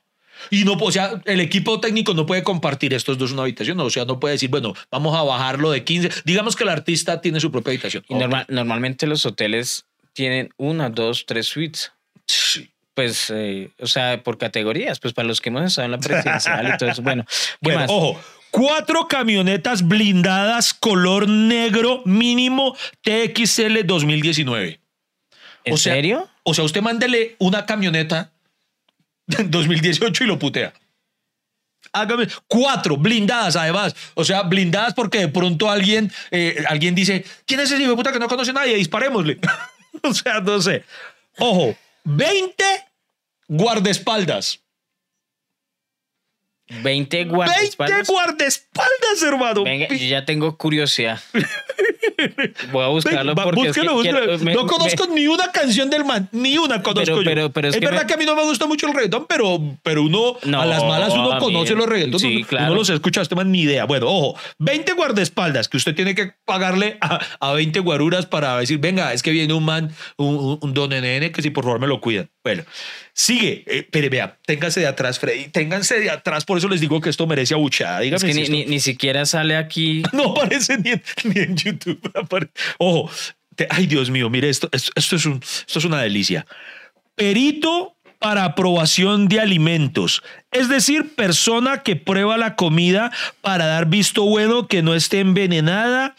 Y no, o sea, el equipo técnico no puede compartir estos dos una habitación, o sea, no puede decir, bueno, vamos a bajarlo de 15. Digamos que el artista tiene su propia habitación. Y normal- normalmente los hoteles tienen una, dos, tres suites. Sí. Pues, eh, o sea, por categorías, pues para los que hemos estado en la presidencial y todo eso. Bueno, ¿qué Bueno, más? ojo, cuatro camionetas blindadas color negro mínimo TXL 2019. ¿En o sea- serio? O sea, usted mándele una camioneta en 2018 y lo putea. Hágame cuatro blindadas además. O sea, blindadas porque de pronto alguien, eh, alguien dice, ¿quién es ese hijo de puta que no conoce a nadie? Disparémosle. o sea, no sé. Ojo, 20 guardaespaldas. 20 20 guardaespaldas. guardaespaldas, hermano. Venga, yo ya tengo curiosidad. Voy a buscarlo Va, porque es que búsquelo, búsquelo. quiero- me- no conozco ni una canción del man, ni una conozco Pero- yo. pero- pero es es que verdad me- que a mí no me gusta mucho el reggaetón, pero, pero uno, No, a las malas, uno mí- conoce los reggaetones. sí, uno, claro. uno los escucha, este man ni idea. Bueno, ojo, 20 guardaespaldas que usted tiene que pagarle a, a 20 guaruras para decir, venga, es que viene un man, un, un- don NN, que si por favor me lo cuidan. Bueno, sigue, eh, pero vea, ténganse de atrás, Freddy, ténganse de atrás, por eso les digo que esto merece abuchada. Dígame Es que si ni, esto- ni- ni siquiera sale aquí. no aparece ni en, ni en YouTube. Ojo, te- ay Dios mío, mire esto, esto, esto es un, esto es una delicia. Perito para aprobación de alimentos, es decir, persona que prueba la comida para dar visto bueno que no esté envenenada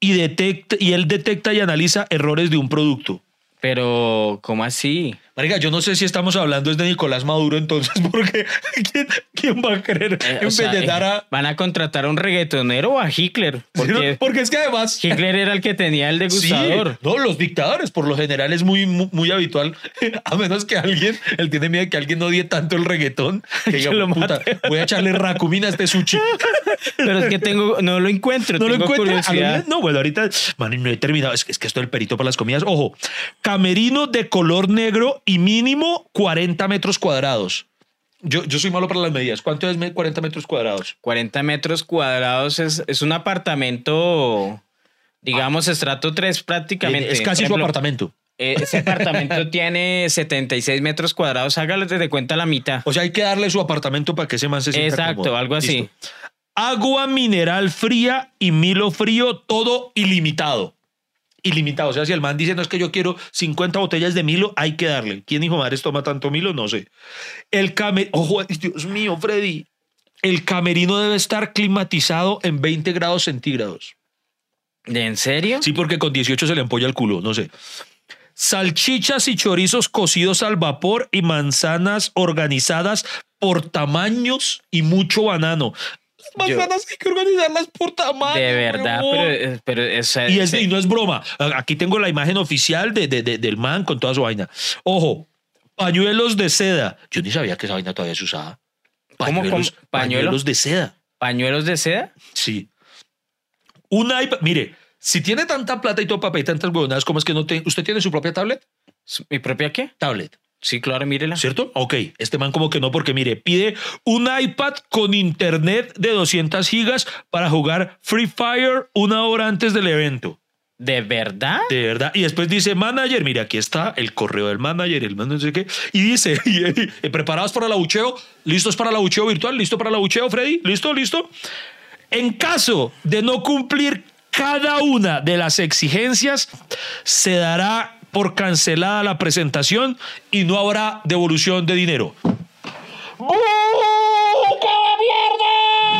y detecta y él detecta y analiza errores de un producto. Pero, ¿cómo así? Marica, yo no sé si estamos hablando es de Nicolás Maduro entonces, porque ¿quién, quién va a querer Eh, o sea, envenenar eh, a... ¿Van a contratar a un reggaetonero o a Hitler? Porque Porque es que además... Hitler era el que tenía el degustador. Sí, no, los dictadores, por lo general es muy, muy, muy habitual, a menos que alguien, él tiene miedo de que alguien odie tanto el reggaetón, que diga, lo "Puta, voy a echarle racumina a este sushi. Pero es que tengo, no lo encuentro. ¿No lo curiosidad. No, bueno, ahorita, man, no he terminado. Es, que- es que esto del perito para las comidas. Ojo, camerino de color negro y mínimo 40 metros cuadrados. Yo, yo soy malo para las medidas. ¿Cuánto es me- 40 metros cuadrados? 40 metros cuadrados es, es un apartamento, digamos, estrato 3 prácticamente. es casi Por su ejemplo, apartamento. eh, Ese apartamento tiene 76 metros cuadrados. Hágale de cuenta la mitad. O sea, hay que darle su apartamento para que ese man se sienta Exacto, cómodo. algo así. Listo. Agua mineral fría y Milo frío, todo ilimitado. Ilimitado. O sea, si el man dice, no es que yo quiero 50 botellas de Milo, hay que darle. ¿Quién hijo de madres toma tanto Milo? No sé. El camerino, ojo, Dios mío, Freddy. El camerino debe estar climatizado en 20 grados centígrados. ¿En serio? Sí, porque con 18 se le empolla el culo, no sé. salchichas y chorizos cocidos al vapor y manzanas organizadas por tamaños y mucho banano. Las Yo- hay que organizarlas por tamaño. De verdad, pero, eh, pero esa- Y, es- ese- y no es broma. Aquí tengo la imagen oficial de, de- de- del man con toda su vaina. Ojo, pañuelos de seda. Yo ni sabía que esa vaina todavía se usaba. ¿Cómo, Pañuelos, cómo? ¿Pañuelo? pañuelos de seda. pañuelos de seda. Sí. Un iPad. Mire, si tiene tanta plata y todo papel y tantas huevonadas, ¿cómo es que no tiene? ¿Usted tiene su propia tablet? ¿Mi propia qué? Tablet. Sí, claro, mírela. ¿Cierto? Ok, este man como que no, porque mire, pide un iPad con internet de 200 gigas para jugar Free Fire una hora antes del evento. ¿De verdad? De verdad. Y después dice manager, mire, aquí está el correo del manager, el manager, no sé qué. Y dice, y, ¿preparados para el abucheo? ¿Listos para el abucheo virtual? ¿Listo para el abucheo, Freddy? ¿Listo? ¿Listo? En caso de no cumplir cada una de las exigencias, se dará por cancelada la presentación y no habrá devolución de dinero.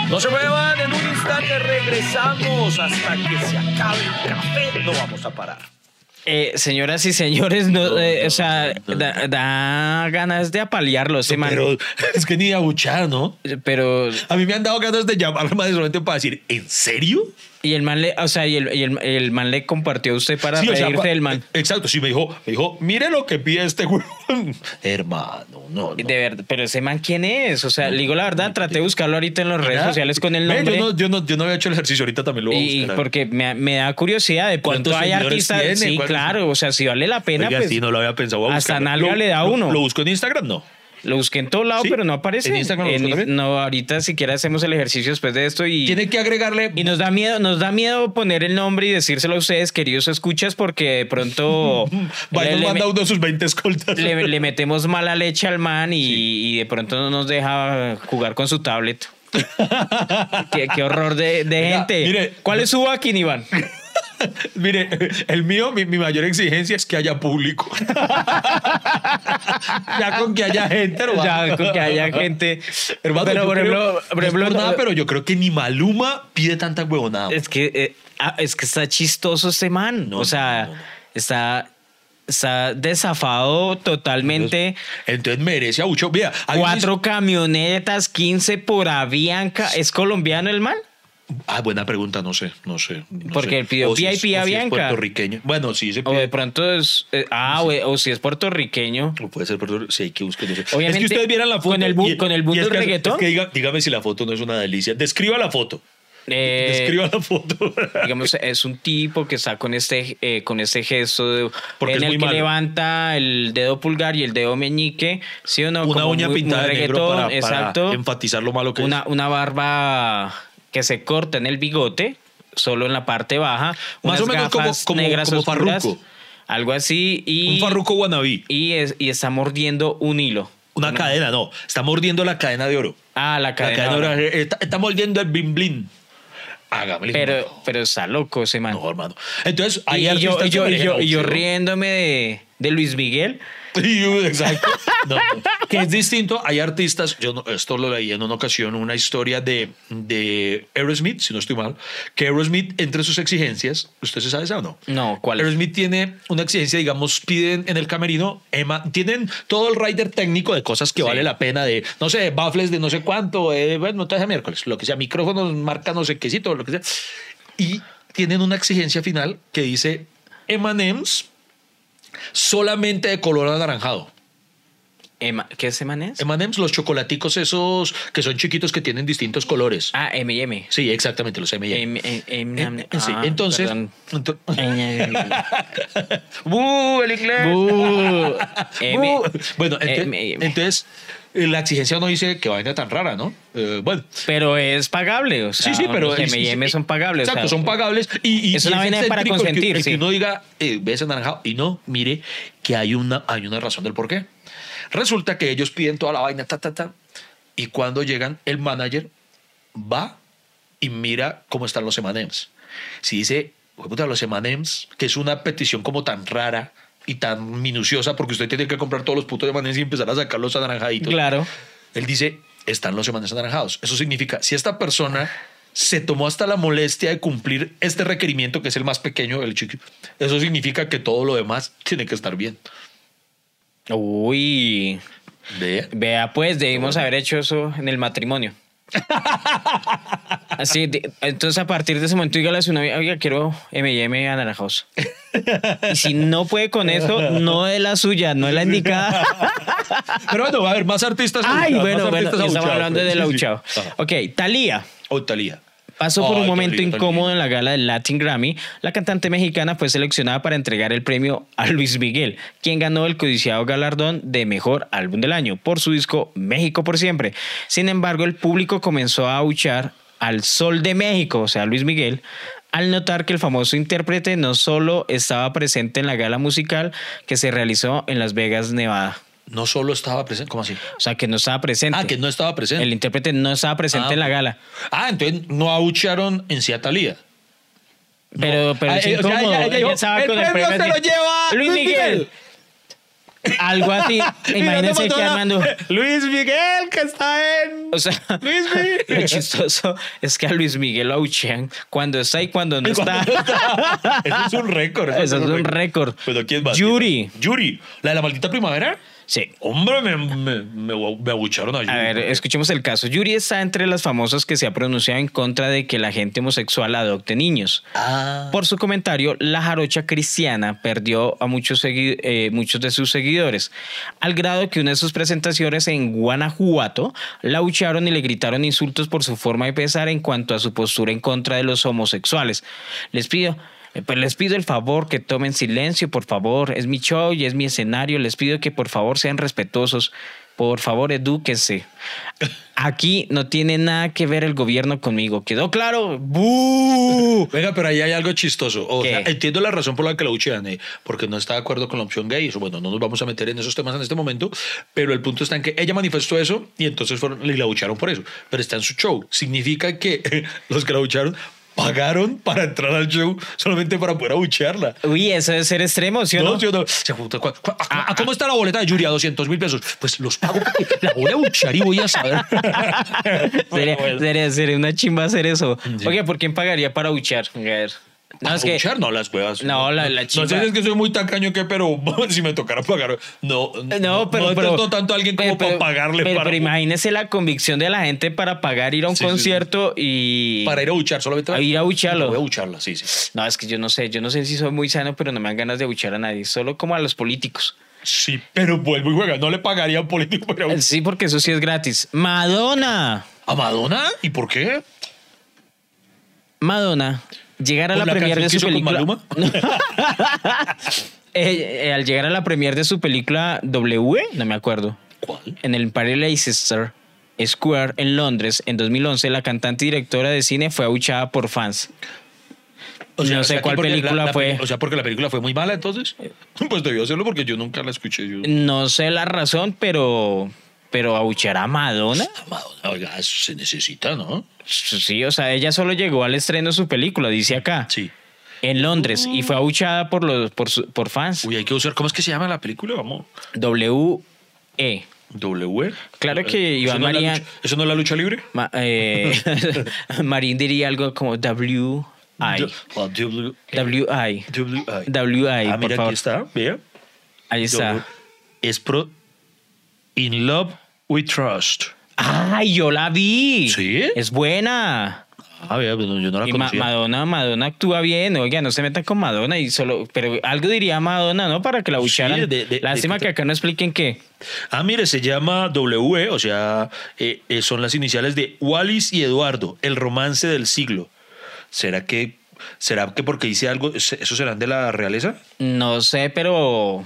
No se muevan, en un instante regresamos hasta que se acabe el café. No vamos a parar. Eh, señoras y señores, no, eh, o sea. Da, da ganas de apalearlo, ese man. Pero es que ni abuchar, ¿no? Pero, A mí me han dado ganas de llamarlo más solamente para decir, ¿en serio? Y el man le, o sea, y el, y el, el man le compartió a usted para Sí, o sea, reírse pa- del man. Exacto, sí, me dijo, me dijo, mire lo que pide este huevón. Hermano, no, no. De verdad, pero ese man, ¿quién es? O sea, le digo la verdad, traté de buscarlo ahorita en las redes sociales con el nombre. Yo no, yo, no, yo no había hecho el ejercicio, ahorita también lo voy a Y buscar. porque me, me da curiosidad, de ¿Cuántos pronto hay artistas, tiene? sí, claro, o sea, si vale la pena, Oiga, pues sí, no lo había pensado. voy a hasta nalga Lo- le da lo- uno. ¿Lo busco en Instagram? No. Lo busqué en todo lado, ¿Sí? pero no aparece. ¿En Instagram no, ahorita siquiera hacemos el ejercicio después de esto y Tiene que agregarle... y nos da miedo, nos da miedo poner el nombre y decírselo a ustedes, queridos escuchas, porque de pronto Va y le, nos le- manda uno de sus 20 escoltas. le- le metemos mala leche al man y, y de pronto no nos deja jugar con su tablet. qué, qué horror de, de gente. mire- ¿Cuál es su backing, Iván? Mire, el mío, mi, mi mayor exigencia es que haya público. ya con que haya gente, hermano. ya, con que haya gente. Hermano, pero por creo- ejemplo, no por ejemplo, nada, pero yo creo que ni Maluma pide tanta huevonada. Es que, eh, ah, es que está chistoso este man. No, o sea, no, no, no. está, está desafado totalmente. Entonces merece abucho. Mira, hay un- Cuatro camionetas, 15 por Avianca. ¿Es colombiano el man? Ah, buena pregunta, no sé, no sé. no Porque sé. él pidió O si es- VIP a o si es Bianca. puertorriqueño. Bueno, sí se O de pide. pronto es. eh, ah, o, o si es puertorriqueño. O puede ser puertorriqueño. Sí, hay que buscar. Obviamente, es que ustedes vieran la foto. con el y- con el boom del reggaetón. Es que diga- dígame si la foto no es una delicia. Describa la foto. Eh, Describa la foto. digamos, es un tipo que está con este, eh, con este gesto de- Porque en es el que malo. levanta el dedo pulgar y el dedo meñique, ¿sí o no? una Como uña muy- pintada muy de negro para, para enfatizar lo malo que una, es. una barba que se corta en el bigote, solo en la parte baja. Más o menos como- gafas como- negras como oscuras, farruco. Algo así. Y, Un farruco wannabe. y, es- y está mordiendo un hilo. Una cadena, no. Está mordiendo la cadena de oro. Ah, la La cadena. cadena de oro. Está, está mordiendo el blin blin. Hágame. Pero, pero está loco ese man. No, hermano. Entonces, y yo, yo, yo- yo riéndome de, de Luis Miguel. Exacto. No, que es distinto. Hay artistas, yo no- esto lo leí en una ocasión, una historia de, de Aerosmith, si no estoy mal, que Aerosmith, entre sus exigencias, ¿usted se sabe esa o no? No, ¿cuál es? Aerosmith tiene una exigencia, digamos, piden en el camerino, Emma, tienen todo el rider técnico de cosas que Sí. vale la pena, de, no sé, baffles de no sé cuánto, eh, bueno, hace miércoles, lo que sea, micrófonos, marca no sé qué, lo que sea. Y tienen una exigencia final que dice M&M's solamente de color anaranjado. ¿Qué es? M&M's, los chocolaticos esos que son chiquitos que tienen distintos colores. Ah, M&M. Sí, exactamente, los M&M. Sí, ah, entonces, ¡Bu! El inglés. Bueno, entonces la exigencia no dice que vaina tan rara, ¿no? Eh, bueno, Pero es pagable, o sea, sí, sí, pero los M&M son pagables. o Exacto, sea, son pagables y, y Es una vaina para el que- consentir, el que, sí. uno diga eh, ves anaranjado y no, mire que hay una hay una razón del por qué. Resulta que ellos piden toda la vaina ta ta ta y cuando llegan el manager va y mira cómo están los M&M's. Si dice, "Hijo de puta, los M&M's, que es una petición como tan rara y tan minuciosa porque usted tiene que comprar todos los putos M&M's y empezar a sacar los anaranjaditos. Claro. Él dice, están los M&M's anaranjados. Eso significa, si esta persona se tomó hasta la molestia de cumplir este requerimiento que es el más pequeño del chiqui. Eso significa que todo lo demás tiene que estar bien. Uy. Vea. Vea, pues debimos haber hecho eso en el matrimonio. Así, de- entonces a partir de ese momento dígale a su novia, oiga, quiero M&M anaranjados. Y si no puede con eso, no es la suya, no es la indicada. Pero bueno, va a haber más artistas. Ay, bueno, bueno, artistas estamos hablando del Sí, sí. Ok, Talía. O Thalía. Pasó por Ay, un momento incómodo en la gala del Latin Grammy. La cantante mexicana fue seleccionada para entregar el premio a Luis Miguel, quien ganó el codiciado galardón de Mejor Álbum del Año por su disco México por Siempre. Sin embargo, el público comenzó a abuchar al Sol de México, o sea, Luis Miguel, al notar que el famoso intérprete no solo estaba presente en la gala musical que se realizó en Las Vegas, Nevada. No solo estaba presente, ¿cómo así? O sea, que no estaba presente. Ah, que no estaba presente. El intérprete no estaba presente Ah, en la gala. Ah, entonces no abuchearon en sí a Thalía. Pero, pero Ah, es eh, incómodo. estaba "El premio se lo lleva Luis Luis Miguel. Miguel". Algo así. Imagínense que Armando. Luis Miguel, que está en. O sea, Luis Miguel. lo chistoso es que a Luis Miguel lo abuchean cuando está y cuando no está. Eso es un récord. Eso es un récord. Pero ¿quién más? Yuri. Yuri. ¿La de la maldita primavera? Sí. Hombre, me, me, me, me abucharon a Yuri. A ver, escuchemos el caso. Yuri está entre las famosas que se ha pronunciado en contra de que la gente homosexual adopte niños. Ah. Por su comentario, la jarocha cristiana perdió a muchos, eh, muchos de sus seguidores, al grado que una de sus presentaciones en Guanajuato la abuchearon y le gritaron insultos por su forma de pensar en cuanto a su postura en contra de los homosexuales. Les pido... eh, Pues les pido el favor que tomen silencio, por favor. Es mi show y es mi escenario. Les pido que por favor sean respetuosos. Por favor, edúquense. Aquí no tiene nada que ver el gobierno conmigo. ¿Quedó claro? ¡Bú! Venga, pero ahí hay algo chistoso. O ¿Qué? sea, entiendo la razón por la que la abuchean, eh, porque no está de acuerdo con la opción gay. Eso, bueno, no nos vamos a meter en esos temas en este momento, pero el punto está en que ella manifestó eso y entonces fueron, y la abucharon por eso. Pero está en su show. Significa que los que la abucharon pagaron para entrar al show solamente para poder abuchearla. Uy, eso debe ser extremo, ¿sí o no? No, sí o no. O sea, ¿cu- cu- cu- a- ¿Cómo está la boleta de Yuri? A 200 mil pesos. Pues los pago porque la voy a abuchar y voy a saber. Sería, sería- sería una chimba hacer eso. Sí. Oye, ¿por quién pagaría para buchar? A ver. No, es que. No, las huevas. No, la- la No chimba. sé si es que soy muy tacaño que, pero si me tocara pagar. No, No, pero. No pero detesto tanto a alguien como pero- para pagarle Pero, para, pero imagínese la convicción de la gente para pagar ir a un Sí, sí, sí. concierto y. para ir a buchar solamente. A ir a bucharlo. Voy a bucharla, sí, sí. No, es que yo no sé. Yo no sé si soy muy sano, pero no me dan ganas de buchar a nadie. Solo como a los políticos. Sí, pero vuelvo y juega. No le pagaría a un político a buchar. Sí, porque eso sí es gratis. Madonna. ¿A Madonna? ¿Y por qué? Madonna llegar a ¿Por la, la premier de su hizo con película. Eh, eh, al llegar a la premier de su película W, no me acuerdo, ¿Cuál? en el Imperial Leicester Square en Londres en 2011, la cantante y directora de cine fue abuchada por fans. No sé cuál película la- la fue. O sea, porque la película fue muy mala, entonces. Pues debió hacerlo porque yo nunca la escuché. Yo. No sé la razón, pero pero abuchar a Madonna. Madonna, oiga, eso se necesita, ¿no? Sí, o sea, ella solo llegó al estreno de su película, dice acá, Sí. en Londres y fue abuchada por los por, su- por fans. Uy, hay que usar. ¿Cómo es que se llama la película? Vamos. W E. W. Claro que ¿Eso Iván no es la María- lucha- ¿Eso no es la lucha libre? Ma- eh, Marín diría algo como W I. Ah, W. W I. W. I, Ah, por mira, favor. aquí está. Vea. Ahí está. Es pro. In Love We Trust. ¡Ay, yo la vi! ¿Sí? Es buena. Ah, yo no la Y Ma-. Madonna, Madonna actúa bien. Oiga, no se metan con Madonna y solo. Pero algo diría Madonna, ¿no? Para que la bucharan. de- Lástima de- que acá no expliquen qué. Ah, mire, se llama W, o sea, eh, eh, son las iniciales de Wallis y Eduardo, el romance del siglo. ¿Será que, será que porque hice algo, eso serán de la realeza? No sé, pero.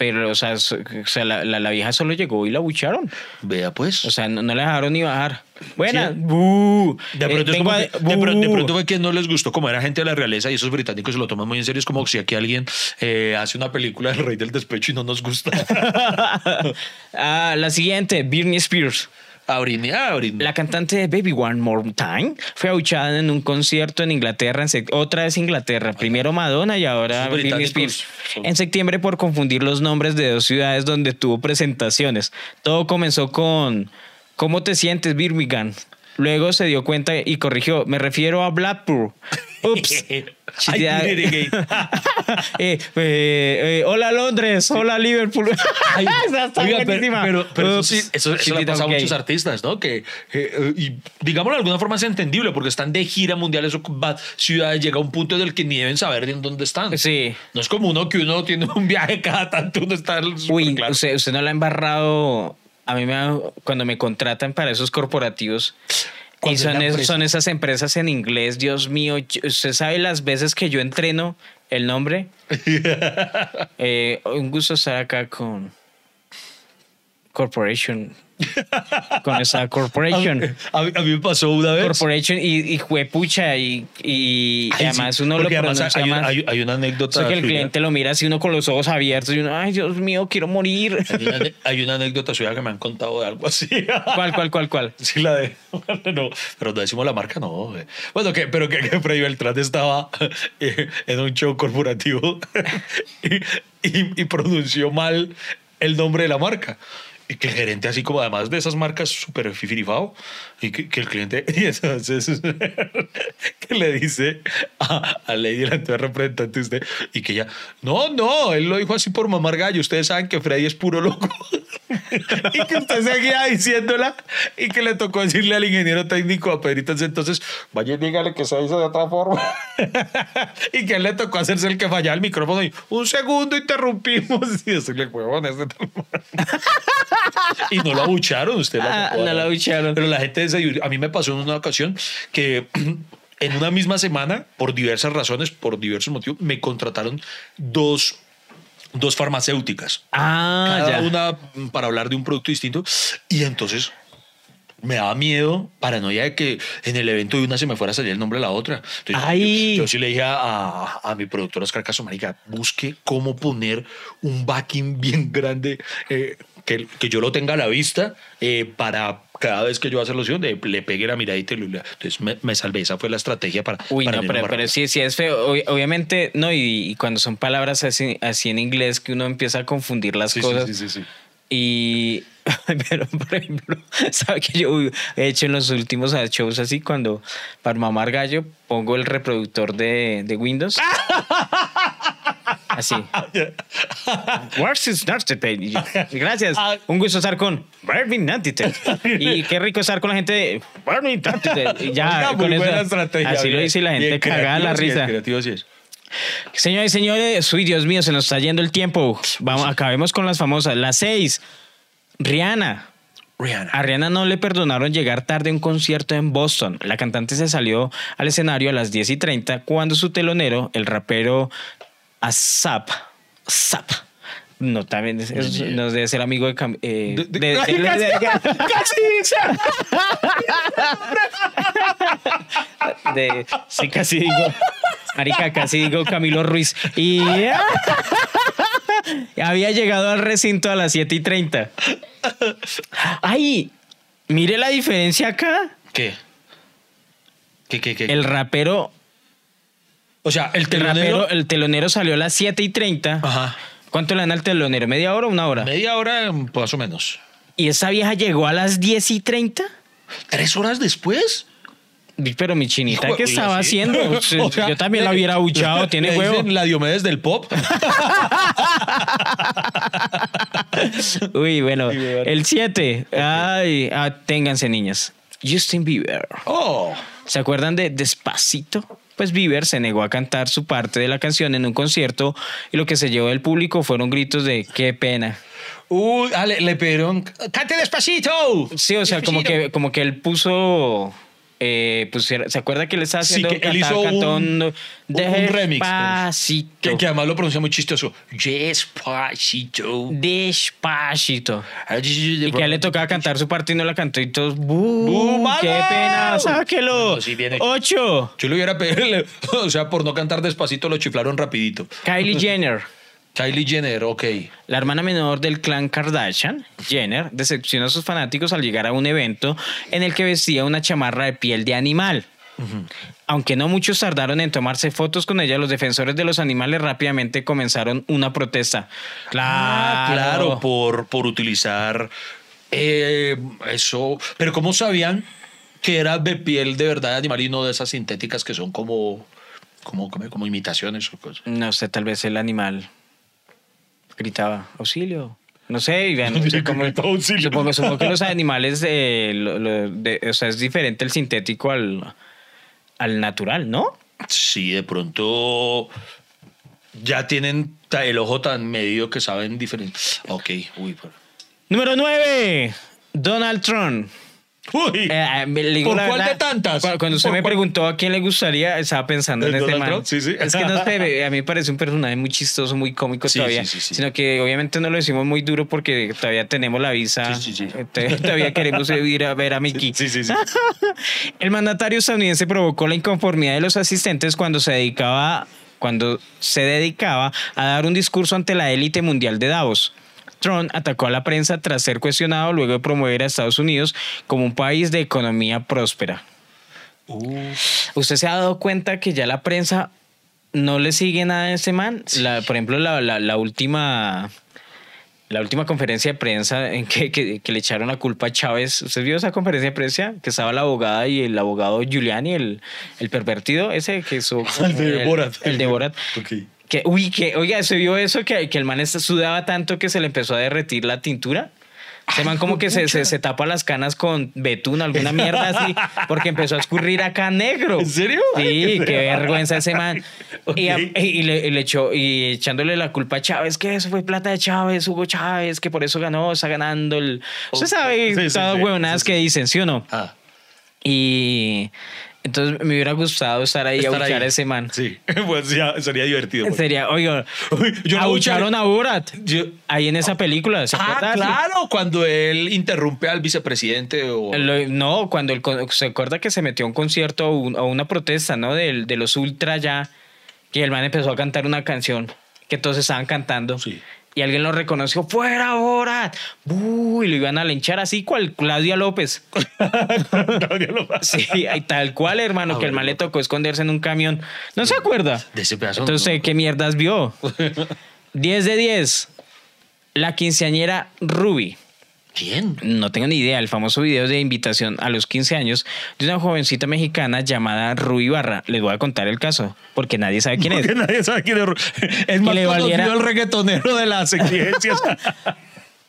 Pero, o sea, so- o sea, la, la- la vieja solo llegó y la bucharon. Vea pues. O sea, no, no la dejaron ni bajar. Buena. Sí. Bu. de Eh, pronto, como de, pronto, de pronto fue que no les gustó como era gente de la realeza y esos británicos se lo toman muy en serio. Es como si aquí alguien eh, hace una película del rey del despecho y no nos gusta. Ah, la siguiente, Britney Spears. La cantante de Baby One More Time fue abuchada en un concierto en Inglaterra, en otra vez Inglaterra. Primero Madonna y ahora Britney Spears. En septiembre por confundir los nombres de dos ciudades donde tuvo presentaciones. Todo comenzó con ¿Cómo te sientes, Birmingham? Luego se dio cuenta y corrigió. Me refiero a Blackpool. Ups. I did it again. Eh, eh, eh, hola Londres, hola Liverpool. Ay, está oiga, pero, buenísima. pero, pero eso, Ups. sí, eso, eso le pasa a okay. muchos artistas, ¿no? Que, eh, eh, y digámoslo de alguna forma es entendible porque están de gira mundial, eso va ciudades, llega a un punto en el que ni deben saber en dónde están. Sí. No es como uno que uno tiene un viaje cada tanto, uno está Uy, claro. usted, usted no la ha embarrado. A mí me cuando me contratan para esos corporativos. Y son, es- son esas empresas en inglés, Dios mío. Usted sabe las veces que yo entreno el nombre. Eh, un gusto estar acá con Corporation. Con esa Corporation. A, mí- a mí me pasó una vez. Corporation y, y juepucha y, y Ay, además sí, uno lo además pronuncia hay, más. hay- hay una O anécdota. sea, que el suya. cliente lo mira así uno con los ojos abiertos y uno, ay Dios mío, quiero morir. Hay una, hay una anécdota suya que me han contado de algo así. ¿Cuál, cuál, cuál, cuál? Sí, la de. No, pero no decimos la marca, no. eh. Bueno, que, pero que, que Freddy Beltrán estaba eh, en un show corporativo y, y- y pronunció mal el nombre de la marca. Y que el gerente, así como además de esas marcas súper fifirifado, y que, que el cliente, y entonces, que le dice a, a Lady, la anterior representante, usted, y que ella, no, no, él lo dijo así por mamar gallo. Ustedes saben que Freddy es puro loco. y que usted seguía diciéndola y que le tocó decirle al ingeniero técnico a Pedrito entonces vaya y dígale que se hizo de otra forma y que él le tocó hacerse el que fallaba el micrófono y un segundo interrumpimos y decirle huevón ese tal". y no lo abucharon usted la Ah, no lo abucharon. pero la gente divirtió. a mí me pasó en una ocasión que en una misma semana por diversas razones por diversos motivos me contrataron dos dos farmacéuticas Ah, cada ya. una para hablar de un producto distinto. Y entonces me daba miedo, paranoia de que en el evento de una se me fuera a salir el nombre de la otra. Entonces, Ay. Yo, yo sí le dije a, a, mi productora Oscar Caso, marica, busque cómo poner un backing bien grande, eh, que, que yo lo tenga a la vista eh, para cada vez que yo haga la loción, le, le pegue la miradita y lo. Entonces me, me salvé, esa fue la estrategia para... Uy, para no, pero, pero sí, sí es feo. Ob- obviamente, no, y, y cuando son palabras así, así en inglés que uno empieza a confundir las Sí, sí, cosas. sí, sí, sí. Y, pero por ejemplo, ¿sabe que yo he hecho en los últimos shows así? Cuando para mamar gallo pongo el reproductor de, de Windows. Así. Where's Gracias. Un gusto estar con Bernie. Y qué rico estar con la gente de Bernie ya, muy con eso, buena estrategia. así lo dice y la gente bien cagada la creativo sí es, risa. creativo sí es. Señores y señores, uy, Dios mío, se nos está yendo el tiempo. Vamos, acabemos con las famosas. Las seis. Rihanna. Rihanna. A Rihanna no le perdonaron llegar tarde a un concierto en Boston. La cantante se salió al escenario a las 10 y 30 cuando su telonero, el rapero Asap, Asap, no, también es- es- no debe ser amigo de... Cam- eh, De- de- de- casi- sí, casi digo, marica, casi digo Camilo Ruiz. Y había llegado al recinto a las 7 y 30. Ay, mire la diferencia acá. ¿Qué? ¿Qué, qué, qué? El rapero, o sea, el el telonero... el telonero salió a las 7 y 30. Ajá. ¿Cuánto le dan al telonero? ¿Media hora o una hora? Media hora, más o menos. ¿Y esa vieja llegó a las 10 y 30? ¿Tres horas después? Pero mi chinita, ¿qué estaba sí. haciendo? O sea, Yo también la hubiera buchado, tiene huevo. la Diomedes del pop. Uy, bueno. el 7. Ay, ah, ténganse niñas. Justin Bieber. Oh. ¿Se acuerdan de Despacito? Pues Bieber se negó a cantar su parte de la canción en un concierto y lo que se llevó del público fueron gritos de qué pena. Uy, ah, le, le pidieron... ¡Cante despacito! Sí, o sea, como que, como que él puso. Eh, pusiera- ¿Se acuerda que él estaba Sí, haciendo? que él hizo un- un remix, pues. Que, que además lo pronuncia muy chistoso. Despacito. Despacito. Y Y que a él le tocaba cantar su parte y no la cantó y todos. ¡Qué pena! ¡Sáquelo! No, sí. ¡Ocho! Yo le hubiera pedido, o sea, por no cantar despacito lo chiflaron rapidito. Kylie Jenner. Kylie Jenner, ok. La hermana menor del clan Kardashian, Jenner, decepcionó a sus fanáticos al llegar a un evento en el que vestía una chamarra de piel de animal. Aunque no muchos tardaron en tomarse fotos con ella, los defensores de los animales rápidamente comenzaron una protesta. Claro, Ah, claro, por, por utilizar eh, eso. Pero ¿cómo sabían que era de piel de verdad de animal y no de esas sintéticas que son como, como, como, como imitaciones o cosas. No sé, tal vez el animal gritaba auxilio. No sé, y vean, auxilio. supongo, supongo que los animales, eh, lo- lo- de- o sea, es diferente el sintético al, al natural, ¿no? Sí, de pronto ya tienen el ojo tan medido que saben diferente. Ok, uy, pero- Número 9. Donald Trump. Uy, Eh, le ¿Por cuál verdad, de tantas? cu- Cuando usted ¿Por me cuál? preguntó a quién le gustaría, estaba pensando en ¿El este man. Trump? Sí, sí. Es que no sé, a mí me parece un personaje muy chistoso, muy cómico Sí, todavía. sí, sí, sí. Sino que obviamente no lo decimos muy duro porque todavía tenemos la visa. Sí, sí, sí. Eh, todavía- queremos ir a ver a Mickey. sí, sí, sí. El mandatario estadounidense provocó la inconformidad de los asistentes cuando se dedicaba, cuando se dedicaba a dar un discurso ante la élite mundial de Davos. Trump atacó a la prensa tras ser cuestionado luego de promover a Estados Unidos como un país de economía próspera. ¿Usted se ha dado cuenta que ya la prensa no le sigue nada a ese man? La- por ejemplo, la, la- la última... La última conferencia de prensa en que, que- que le echaron la culpa a Chávez. ¿Usted vio esa conferencia de prensa? Que estaba la abogada y el abogado Giuliani, el, el pervertido, ese que su, El de Borat. El, de Borat. Que, uy, que, oiga, ¿se vio eso? Que, que el man está- sudaba tanto que se le empezó a derretir la tintura. Ese man como que se, se, se tapa las canas con betún, alguna mierda así, porque empezó a escurrir acá negro. ¿En serio? Sí, qué vergüenza ese man. Y, a- y le, y le echó, y echándole la culpa a Chávez, que eso fue plata de Chávez, Hugo Chávez, que por eso ganó, está ganando el... Usted sabe Sí, sí, todas sí, huevonadas que dicen, ¿sí o no? Ah, Y entonces me hubiera gustado estar ahí estar a buchar ahí. a ese man. Sí, pues ya sería divertido. porque- Sería, oiga, yo no abucharon a Borat Yo- ahí en esa película. ¿se Ah, claro, cuando él interrumpe al vicepresidente o... Lo- no, cuando el, se acuerda que se metió a un concierto o un- una protesta, ¿no? De, de los ultra ya, que el man empezó a cantar una canción que todos estaban cantando. Sí. Y alguien lo reconoció, fuera Borat. ¡Bu! Y lo iban a linchar así cual Claudia López. Sí, ahí tal cual, hermano, que el man le tocó esconderse en un camión. ¿No se acuerda? De ese pedazo. Entonces. ¿qué mierdas vio? 10 de 10. La quinceañera Ruby. ¿Quién? No tengo ni idea. El famoso video de invitación a los 15 años de una jovencita mexicana llamada Ruby Barra. Les voy a contar el caso, porque nadie sabe quién es. Porque nadie sabe quién es. Es más le valiera- el reggaetonero de las exigencias.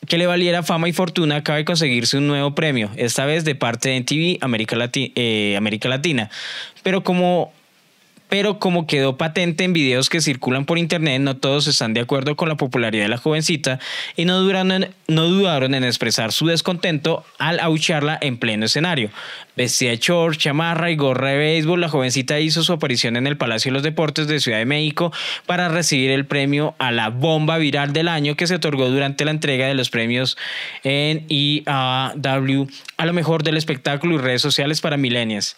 Que le valiera fama y fortuna, acaba de conseguirse un nuevo premio, esta vez de parte de TV América, Lati- eh, América Latina. Pero como, pero como quedó patente en videos que circulan por internet, no todos están de acuerdo con la popularidad de la jovencita y no, dudaron en expresar su descontento al aucharla en pleno escenario. Vestida de short, chamarra y gorra de béisbol, la jovencita hizo su aparición en el Palacio de los Deportes de Ciudad de México para recibir el premio a la bomba viral del año que se otorgó durante la entrega de los premios en IAW a lo mejor del espectáculo y redes sociales para millennials.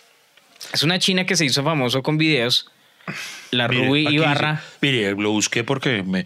Es una china que se hizo famoso con videos. La Mire, Ruby Ibarra. dice- Mire, lo busqué porque me.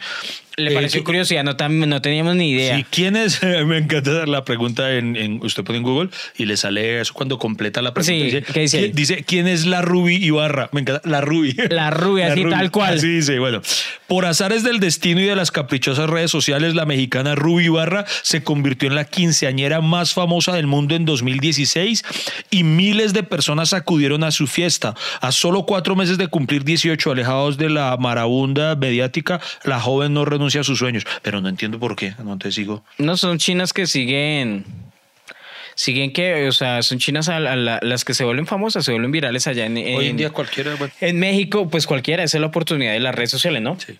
Le Eh, pareció curiosidad, no, tam- no teníamos ni idea. Sí, ¿quién es? Me encanta dar la pregunta en, en- usted pone en Google y le sale eso cuando completa la pregunta. Sí, ¿qué dice? ¿quién, dice, ¿quién es la Ruby Ibarra? Me encanta, la Ruby. La Ruby, así tal cual. Así dice, bueno. Por azares del destino y de las caprichosas redes sociales, la mexicana Ruby Ibarra se convirtió en la quinceañera más famosa del mundo en 2016 y miles de personas acudieron a su fiesta. A solo cuatro meses de cumplir 18, alejados de la marabunda mediática, la joven no renuncia a sus sueños. Pero no entiendo por qué, no te sigo. No son chinas que siguen. Siguen que, o sea, son chinas a, a la- las que se vuelven famosas, se vuelven virales allá en, Hoy en en- día cualquiera... bueno, En México, pues cualquiera, esa es la oportunidad de las redes sociales, ¿no? sí.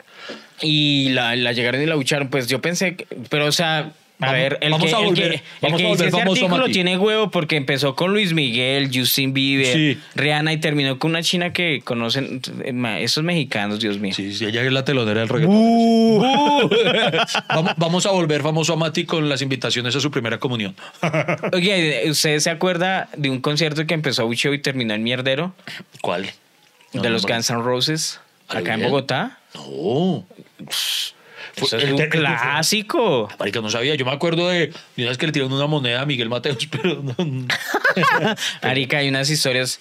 Y la, la llegaron y la lucharon, pues yo pensé, que- pero o sea, a ver, el vamos que, a el volver- que- el vamos que a dice ese artículo Mati. tiene huevo porque empezó con Luis Miguel, Justin Bieber, Sí. Rihanna y terminó con una china que conocen, eh, esos mexicanos, Dios mío. Sí, sí, ella es la telonera del reggaetón. vamos, vamos a volver famoso a Mati con las invitaciones a su primera comunión. Oye, ¿usted se acuerda de un concierto que empezó a Ucho y terminó en mierdero? ¿Cuál? De no, los no. Guns N' Roses, ¿A acá en? Bogotá. No. Eso es un clásico. Marica, no sabía. Yo me acuerdo de, de una vez que le tiraron una moneda a Miguel Mateos, pero no. no. Arica, hay unas historias.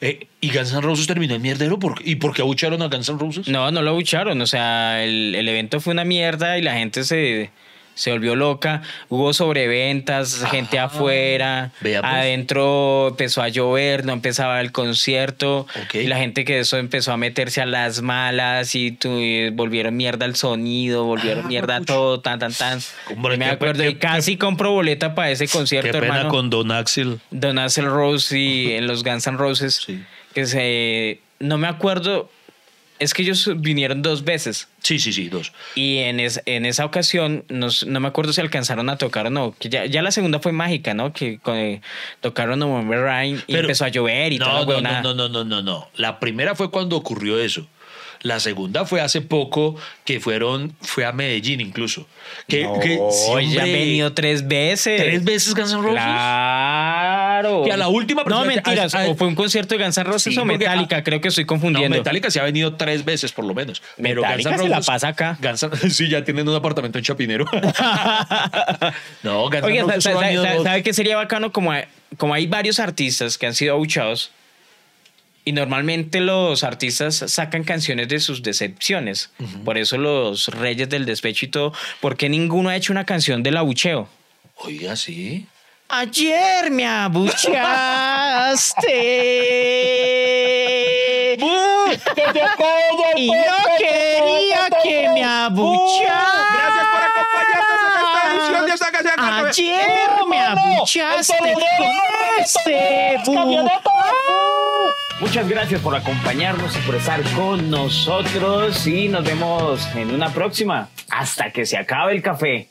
Eh, ¿Y Guns N' Roses terminó en mierdero? ¿Por? ¿Y por qué abucharon a Guns N' Roses? No, no lo bucharon. O sea, el, el evento fue una mierda y la gente se, se volvió loca, hubo sobreventas, gente afuera, vea, pues. adentro empezó a llover, no empezaba el concierto, y la gente que eso empezó a meterse a las malas y, tu- volvieron mierda el sonido, volvieron Ah, mierda pucha. todo, tan, tan, tan. Hombre, me qué- acuerdo, qué- y casi compro boleta para ese concierto, Qué pena hermano. con Don Axel. Don Axel Rose y en los Guns N' Roses, Sí. que se... No me acuerdo, es que ellos vinieron dos veces. Sí, sí, sí, dos. Y en, es- en esa ocasión, nos- no me acuerdo si alcanzaron a tocar o no. Que ya, ya la segunda fue mágica, ¿no? Que con- eh, tocaron November Rain y Pero- empezó a llover y no, la no, huevonada. no, no, no, no, no. La primera fue cuando ocurrió eso. La segunda fue hace poco que fueron, fue a Medellín incluso. Que, No, que sí, ya han venido tres veces. tres veces Guns N' Roses. Claro. Y a la última No, mentiras. a- a- o fue un concierto de Guns N' Roses Sí, o Metallica. Creo que estoy No, confundiendo. Metallica se ha venido tres veces por lo menos. Pero Metallica Guns N' se la Roses- pasa acá. Guns N- sí, ya tienen un apartamento en Chapinero. no, Guns N' Oye, Roses ¿sabe, dos. sabe qué sería bacano? Como como hay varios artistas que han sido abuchados y normalmente los artistas sacan canciones de sus decepciones. Por eso los reyes del despecho y todo. ¿Por qué ninguno ha hecho una canción del abucheo? Oiga, sí. Ayer me abucheaste. y no quería que me abuchearas. Gracias por acompañarnos en esta edición de acabe. Ayer me abuchaste con este Muchas gracias por acompañarnos y por estar con nosotros y nos vemos en una próxima. Hasta que se acabe el café.